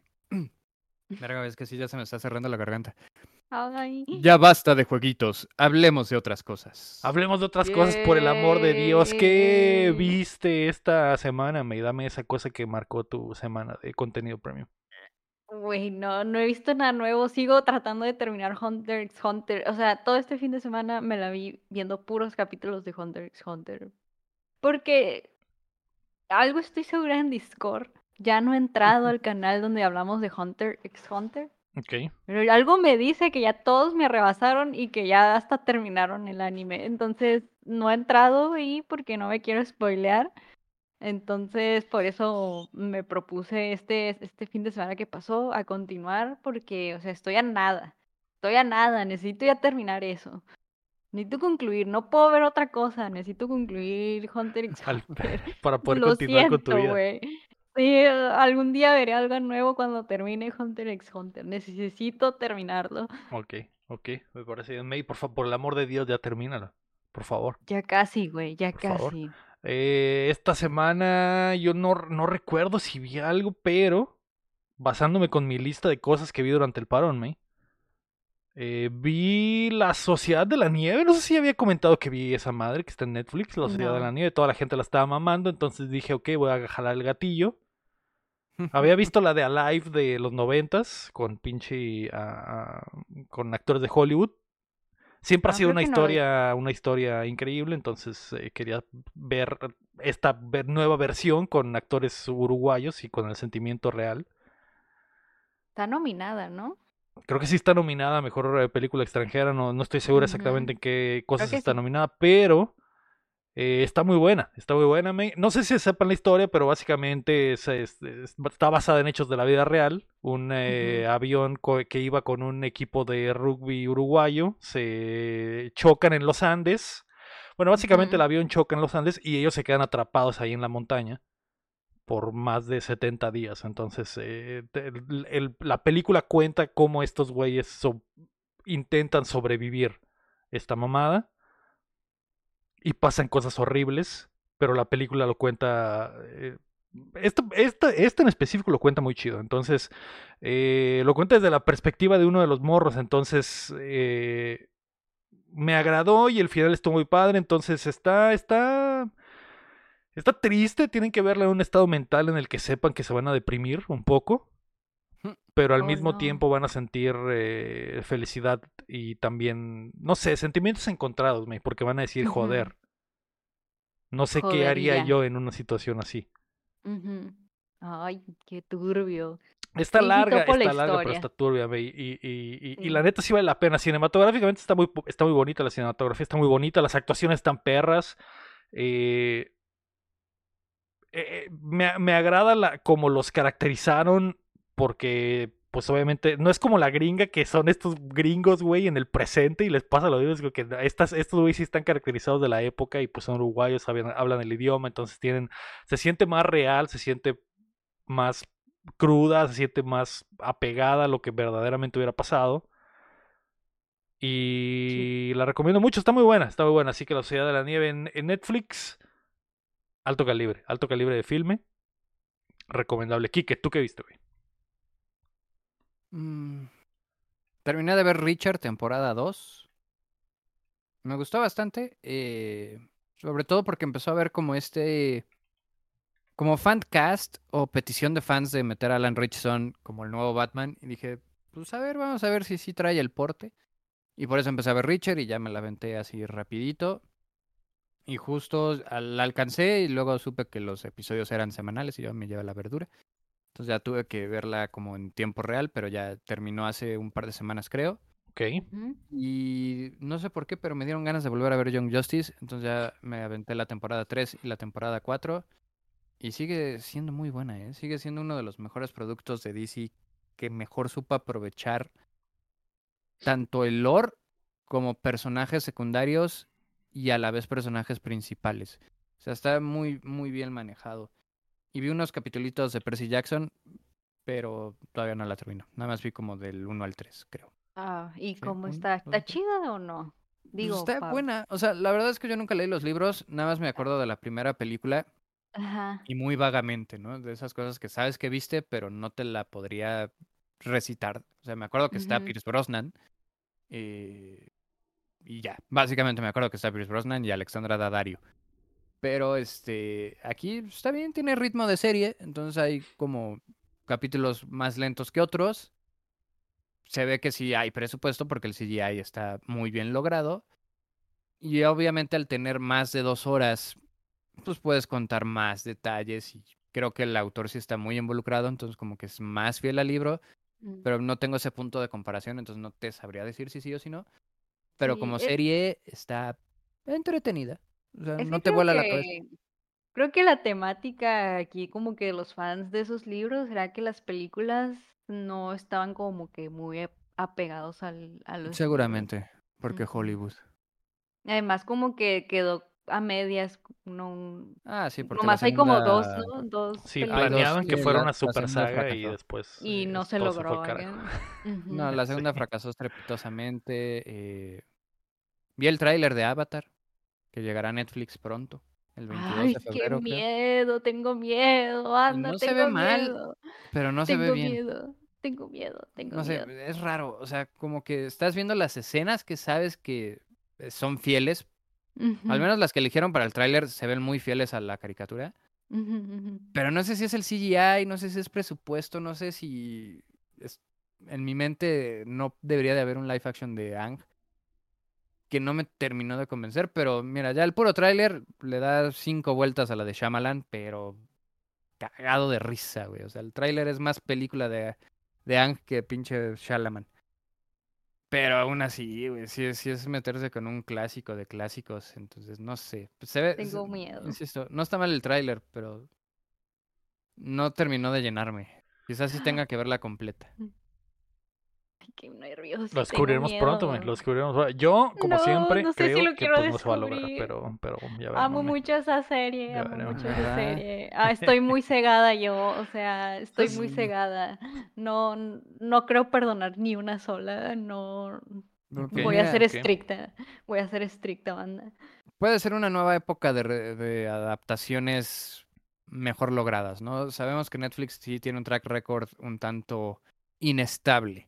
Verga, es que sí, ya se me está cerrando la garganta. Ay. Ya basta de jueguitos. Hablemos de otras cosas. Hablemos de otras cosas, por el amor de Dios. ¿Qué Yay. viste esta semana? Me dame esa cosa que marcó tu semana de contenido premium. Güey, no, no he visto nada nuevo. Sigo tratando de terminar Hunter x Hunter. O sea, todo este fin de semana me la vi viendo puros capítulos de Hunter x Hunter. Porque algo estoy segura en Discord. Ya no he entrado al canal donde hablamos de Hunter x Hunter. Ok. Pero algo me dice que ya todos me rebasaron y que ya hasta terminaron el anime. Entonces no he entrado ahí porque no me quiero spoilear. Entonces por eso me propuse este, este fin de semana que pasó a continuar porque, o sea, estoy a nada. Estoy a nada. Necesito ya terminar eso. Necesito concluir. No puedo ver otra cosa. Necesito concluir Hunter x Hunter. para poder Lo continuar con tu vida. Sí, algún día veré algo nuevo cuando termine Hunter x Hunter. Necesito terminarlo. Ok, ok, me parece bien. May, por favor, por el amor de Dios, ya termínalo. Por favor. Ya casi, güey, ya Por favor. casi. Eh, esta semana yo no, no recuerdo si vi algo, pero basándome con mi lista de cosas que vi durante el parón, May. eh, vi La Sociedad de la Nieve. No sé si había comentado que vi esa madre que está en Netflix, La Sociedad de la Nieve. Toda la gente la estaba mamando, entonces dije, ok, voy a jalar el gatillo. Había visto la de Alive de los noventas con pinche ah, ah, con actores de Hollywood. Siempre ha Ah, sido una no historia, una historia increíble, entonces eh, quería ver esta ver- nueva versión con actores uruguayos y con el sentimiento real. Está nominada, ¿no? Creo que sí está nominada a mejor eh, película extranjera, no, no estoy segura exactamente en qué cosas está sí. nominada, pero eh, está muy buena, está muy buena. No sé si sepan la historia, pero básicamente es- es- es- está basada en hechos de la vida real. Un eh, avión que iba con un equipo de rugby uruguayo se chocan en los Andes. Bueno, básicamente el avión choca en los Andes y ellos se quedan atrapados ahí en la montaña por más de 70 días. Entonces, eh, te- el- el- la película cuenta cómo estos güeyes so- intentan sobrevivir esta mamada y pasan cosas horribles, pero la película lo cuenta... eh, esto, esta, en específico lo cuenta muy chido, entonces eh, lo cuenta desde la perspectiva de uno de los morros, entonces eh, me agradó y el final estuvo muy padre, entonces está, está, está triste, tienen que verla en un estado mental en el que sepan que se van a deprimir un poco, pero al Oh, mismo no. tiempo van a sentir eh, felicidad y también, no sé, sentimientos encontrados, porque van a decir, joder, no sé qué haría yo en una situación así. Ay, qué turbio. Está larga, la está larga, pero está turbia, y, y- y- y la neta sí vale la pena. Cinematográficamente está muy, está muy bonita, la cinematografía está muy bonita, las actuaciones están perras. eh, eh, me, me agrada la, como los caracterizaron, porque, pues obviamente, no es como la gringa, que son estos gringos, güey, en el presente y les pasa lo mismo, que estas, estos güey sí están caracterizados de la época y pues son uruguayos, saben- hablan el idioma, entonces tienen, se siente más real, se siente más cruda, se siente más apegada a lo que verdaderamente hubiera pasado. Y la recomiendo mucho, está muy buena, está muy buena. Así que La Sociedad de la Nieve en, en Netflix, alto calibre, alto calibre de filme. Recomendable. Kike, ¿tú qué viste, güey? Mm, Terminé de ver Richard, temporada 2. Me gustó bastante. eh, sobre todo porque empezó a ver como este. Como fan cast o petición de fans de meter a Alan Richardson como el nuevo Batman. Y dije, pues a ver, vamos a ver si sí trae el porte. Y por eso empecé a ver Richard y ya me la aventé así rapidito. Y justo la alcancé y luego supe que los episodios eran semanales y yo me lleva la verdura. Entonces ya tuve que verla como en tiempo real, pero ya terminó hace un par de semanas creo. Ok. Y no sé por qué, pero me dieron ganas de volver a ver Young Justice. Entonces ya me aventé la temporada 3 y la temporada 4. Y sigue siendo muy buena, ¿eh? Sigue siendo uno de los mejores productos de DC que mejor supo aprovechar tanto el lore como personajes secundarios y a la vez personajes principales. O sea, está muy, muy bien manejado. Y vi unos capitulitos de Percy Jackson, pero todavía no la termino. Nada más vi como del 1 al 3, creo. Ah, ¿y Sí, cómo un- está? ¿Está chida o no? Pues está buena. O sea, la verdad es que yo nunca leí los libros, nada más me acuerdo de la primera película Ajá. y muy vagamente, ¿no? De esas cosas que sabes que viste, pero no te la podría recitar. O sea, me acuerdo que está. Pierce Brosnan eh, y ya. Básicamente me acuerdo que está Pierce Brosnan y Alexandra Daddario. Pero este, aquí está bien, tiene ritmo de serie, entonces hay como capítulos más lentos que otros. Se ve que sí hay presupuesto porque el CGI está muy bien logrado. Y obviamente al tener más de dos horas, pues puedes contar más detalles y creo que el autor sí está muy involucrado, entonces como que es más fiel al libro, Mm. pero no tengo ese punto de comparación, entonces no te sabría decir si sí o si no. Pero Sí, como es- serie está entretenida. O sea, Es no que te creo vuela la que- cabeza. Creo que la temática aquí, como que los fans de esos libros, era que las películas no estaban como que muy ap- apegados al, a los libros. Seguramente, porque Ujú. Hollywood. Además, como que quedó a medias, no, Ah, sí, porque la nomás hay como dos, segunda- ¿no? Dos Sí, películas. Hay dos planeaban que que fuera la- una la super segunda saga y fracasó. después. Y eh, no se todo fue logró. al carajo. oigan. Ujú. No, la Sí. segunda fracasó estrepitosamente. eh, Vi el tráiler de Avatar, que llegará a Netflix pronto, el 22 Ay, de qué febrero, creo. miedo, tengo miedo, anda, no se tengo ve mal, miedo, Pero no se ve bien. miedo, tengo miedo, tengo No sé, miedo. es raro. O sea, como que estás viendo las escenas que sabes que eh, son fieles. Al menos las que eligieron para el tráiler se ven muy fieles a la caricatura. Pero no sé si es el CGI, no sé si es presupuesto, no sé si... es- En mi mente no debería de haber un live action de Ang. Que no me terminó de convencer, pero mira, ya el puro tráiler le da cinco vueltas a la de Shyamalan, pero cagado de risa, güey. O sea, el tráiler es más película de, de Ang que pinche Shyamalan. Pero aún así, güey, sí, es- sí es meterse con un clásico de clásicos, entonces no sé. Pues se ve, Tengo se- miedo. Insisto, no está mal el tráiler, pero no terminó de llenarme. Quizás sí tenga que verla completa. Ay, qué nervioso. Lo descubriremos pronto, miedo. lo descubriremos. Yo, como No, siempre, no sé si creo lo que quiero pues, no se va a lograr, pero, pero ya Amo veremos, men. mucho esa serie, Ya amo veremos. mucho esa serie. Ah, estoy muy cegada yo, o sea, estoy muy cegada. No, no creo perdonar ni una sola, no. Voy a ser estricta, voy a ser estricta, banda. Puede ser una nueva época de adaptaciones mejor logradas, ¿no? Sabemos que Netflix sí tiene un track record un tanto inestable.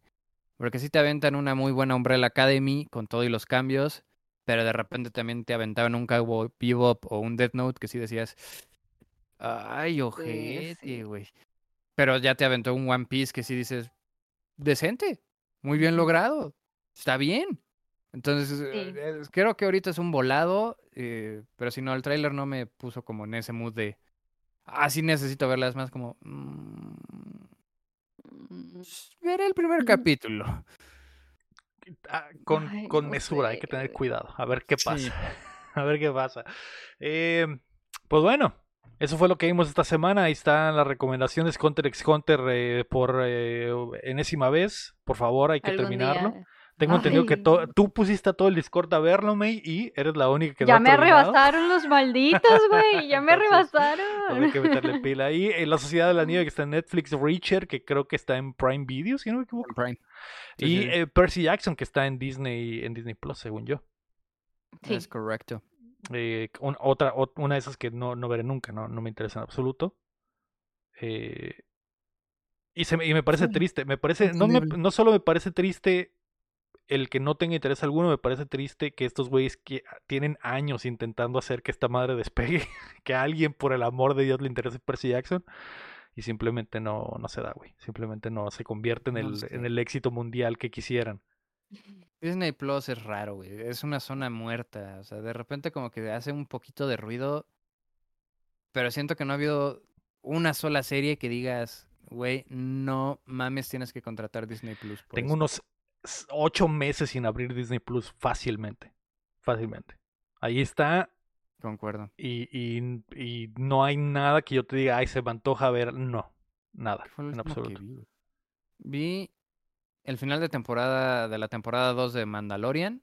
Porque sí te aventan una muy buena Umbrella Academy con todo y los cambios, pero de repente también te aventaban un Cowboy Bebop o un Death Note que sí decías, ay, ojete, sí. güey. Pero ya te aventó un One Piece que sí dices, decente, muy bien logrado, está bien. Entonces, eh, eh, creo que ahorita es un volado, eh, pero si no, el tráiler no me puso como en ese mood de, ah, sí necesito verla, es más como, Mm, Veré el primer Ujú. capítulo. Con, Ay, con no mesura, hay que tener cuidado. A ver qué Sí. pasa. A ver qué pasa. Eh, pues bueno, eso fue lo que vimos esta semana. Ahí están las recomendaciones Hunter x Hunter eh, por eh, enésima vez. Por favor, hay que terminarlo. día. Tengo entendido que to- tú pusiste a todo el Discord a verlo, May, y eres la única que Ya me arrebasaron los malditos, güey. Ya me Entonces, arrebasaron. Pues hay que meterle pila ahí. Eh, la Sociedad de la Nieve que está en Netflix, Reacher, que creo que está en Prime Video, si no me equivoco. En Prime. Sí, y sí, eh, Percy Jackson, que está en Disney, en Disney Plus, según yo. Sí. Es correcto. Eh, un- otra, ot- una de esas que no, no veré nunca, no, no me interesa en absoluto. Eh, y, se me, y me parece Sí, triste, me parece, no, me- no solo me parece triste el que no tenga interés alguno, me parece triste que estos güeyes que tienen años intentando hacer que esta madre despegue, que a alguien por el amor de Dios le interese Percy Jackson y simplemente no, no se da, güey, simplemente no se convierte en el, en el éxito mundial que quisieran. Disney Plus es raro, güey. Es una zona muerta. O sea, de repente como que hace un poquito de ruido. Pero siento que no ha habido una sola serie que digas, güey, no mames, tienes que contratar Disney Plus. Tengo esto". unos ocho meses sin abrir Disney Plus fácilmente. Fácilmente. Ahí está. Concuerdo. Y, y- y no hay nada que yo te diga, ay, se me antoja ver. No. Nada. ¿Qué fue lo En absoluto. vi, el final de temporada de la temporada 2 de Mandalorian.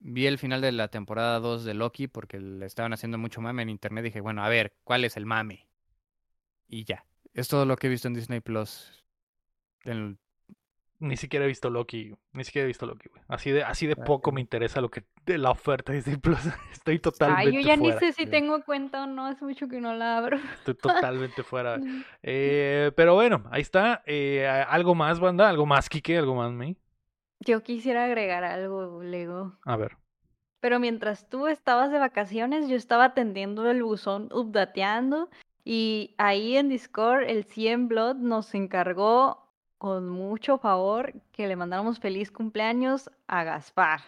Vi el final de la temporada 2 de Loki porque le estaban haciendo mucho mame en internet. Dije, bueno, a ver, ¿cuál es el mame? Y ya. Es todo lo que he visto en Disney Plus. En- Ni siquiera he visto Loki. Ni siquiera he visto Loki, güey. Así de, así de Ah, poco me interesa lo que de la oferta de Disney Plus. Estoy totalmente Ay, yo ya fuera. ni sé si tengo cuenta o no. Hace mucho que no la abro. Estoy totalmente fuera. Eh, pero bueno, ahí está. Eh, algo más, banda. Algo más, Kike. Algo más, me. Yo quisiera agregar algo, Lego. A ver. Pero mientras tú estabas de vacaciones, yo estaba atendiendo el buzón, updateando. Y ahí en Discord, el 100 Blood nos encargó con mucho favor que le mandáramos feliz cumpleaños a Gaspar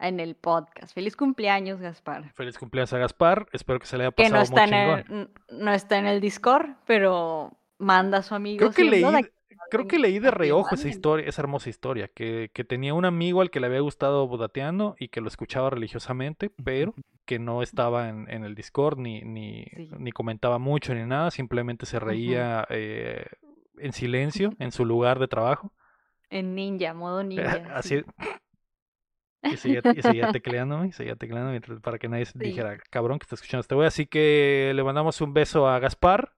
en el podcast. Feliz cumpleaños, Gaspar. Feliz cumpleaños a Gaspar. Espero que se le haya Que pasado no está, muy en chingón. el, no está en el Discord, pero manda a su amigo. Creo que 100 leí, que creo que leí de reojo esa historia, esa hermosa historia, que, que tenía un amigo al que le había gustado bodateando y que lo escuchaba religiosamente, pero que no estaba en, en el Discord ni, ni, Sí. ni comentaba mucho ni nada, simplemente se reía eh, en silencio en su lugar de trabajo. En ninja, modo ninja. Así. sí. Y seguía, y seguía tecleándome, y seguía tecleando mientras- para que nadie Sí. dijera, cabrón, que está escuchando este güey. Así que le mandamos un beso a Gaspar.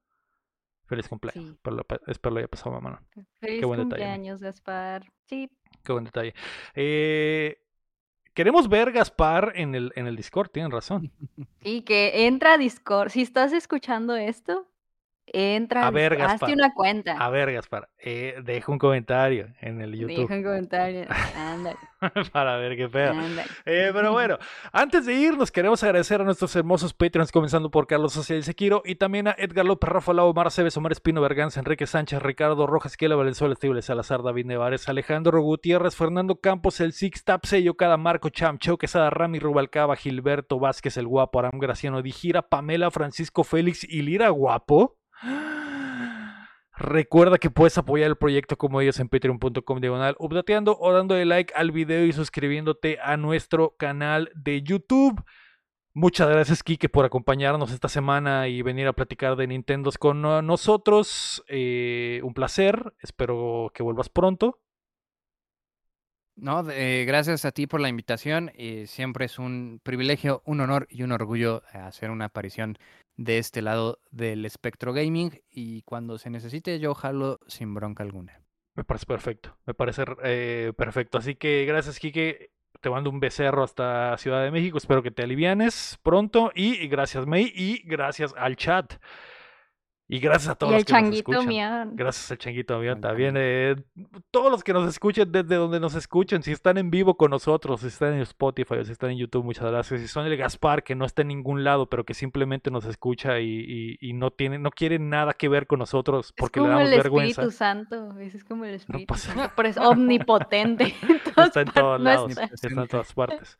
Feliz cumpleaños. Sí. Espero espero lo haya pasado, mamá. Feliz buen detalle, Ami. cumpleaños, Gaspar. Sí, Qué buen detalle. Eh, queremos ver Gaspar en el, en el Discord, tienen razón. Y que entra a Discord. Si estás escuchando esto, entra A ver. Gaspar. Hazte una cuenta. A ver, Gaspar, eh, deja un comentario en el YouTube Deja un comentario. Ándale, para ver qué pedo. Eh, pero bueno, antes de irnos, queremos agradecer a nuestros hermosos Patreons, comenzando por Carlos Social Sequiro y también a Edgar López, Rafa Lau, Omar Cebes, Omar Espino, Berganza, Enrique Sánchez, Ricardo Rojas, Kiela Valenzuela, Estible Salazar, David Nevares, Alejandro Gutiérrez, Fernando Campos, el Six Tap, Sello, Cada Marco, Cham, Cheo, Quesada, Rami, Rubalcaba, Gilberto Vázquez, el Guapo, Aram Graciano, Dijira, Pamela, Francisco Félix y Lira Guapo. Recuerda que puedes apoyar el proyecto como ellos en patreon.com diagonal updateando o dándole like al video y suscribiéndote a nuestro canal de YouTube. Muchas gracias, Kike, por acompañarnos esta semana y venir a platicar de Nintendo con nosotros. Eh, un placer. Espero que vuelvas pronto. No, eh, gracias a ti por la invitación. eh, siempre es un privilegio, un honor y un orgullo hacer una aparición de este lado del espectro gaming. Y cuando se necesite, yo jalo sin bronca alguna. Me parece perfecto. Me parece eh, perfecto. Así que gracias, Kike. Te mando un becerro hasta Ciudad de México. Espero que te alivianes pronto. Y gracias, May. Y gracias al chat. Y gracias a todos Y los el que nos changuito escuchan. mío. Gracias al Changuito Avión también. eh, todos los que nos escuchen, desde donde nos escuchen, si están en vivo con nosotros, si están en Spotify o si están en YouTube, muchas gracias. Si son el Gaspar, que no está en ningún lado, pero que simplemente nos escucha y, y- y no tiene, no quiere nada que ver con nosotros porque es le como damos el vergüenza. Espíritu Santo. ese Es como el Espíritu pasa Santo. Pero es omnipotente. en Está en todos no lados, está- está en todas partes.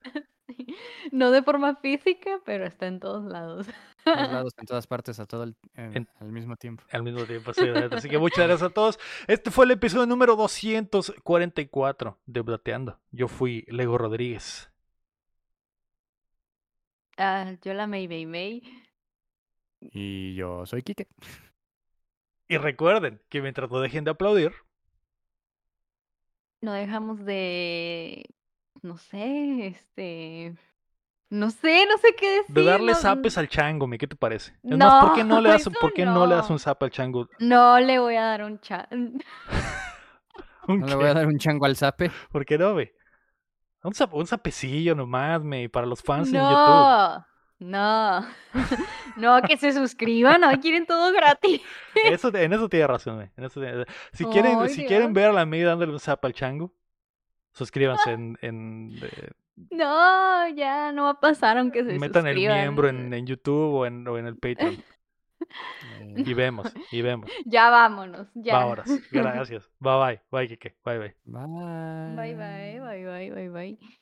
No de forma física, pero está en todos lados. En todos lados, en todas partes, a todo el- en- En- al mismo tiempo. Al mismo tiempo, sí. Así que muchas gracias a todos. Este fue el episodio número 244 de Updateando. Yo fui Lego Rodríguez. Ah, yo la May May May. Y yo soy Kike. Y recuerden que mientras no dejen de aplaudir, No dejamos de. No sé, este. No sé, no sé qué decir. de darle no- zapes al chango, ¿me? ¿qué te parece? Es más, ¿por qué no No, le das, ¿por qué no. le das no. un zap al chango? No le voy a dar un chat. ¿Un No le voy a dar un chango al zape. ¿Por qué no, ve? Un, zap- un zapecillo nomás, me, para los fans en YouTube. No, no. No, que se suscriban, no quieren todo gratis. Eso, en eso tiene razón, ve, en eso tiene- Si quieren, si quieren ver a la May dándole un zap al chango, suscríbanse en, en, eh, No, ya no va a pasar aunque se metan el miembro en, en YouTube o en, o en el Patreon. Eh, Y vemos, y vemos. Ya vámonos, ya. Vámonos. Gracias. Bye bye. Bye, Kike. Bye bye. Bye. Bye bye, bye bye, bye bye.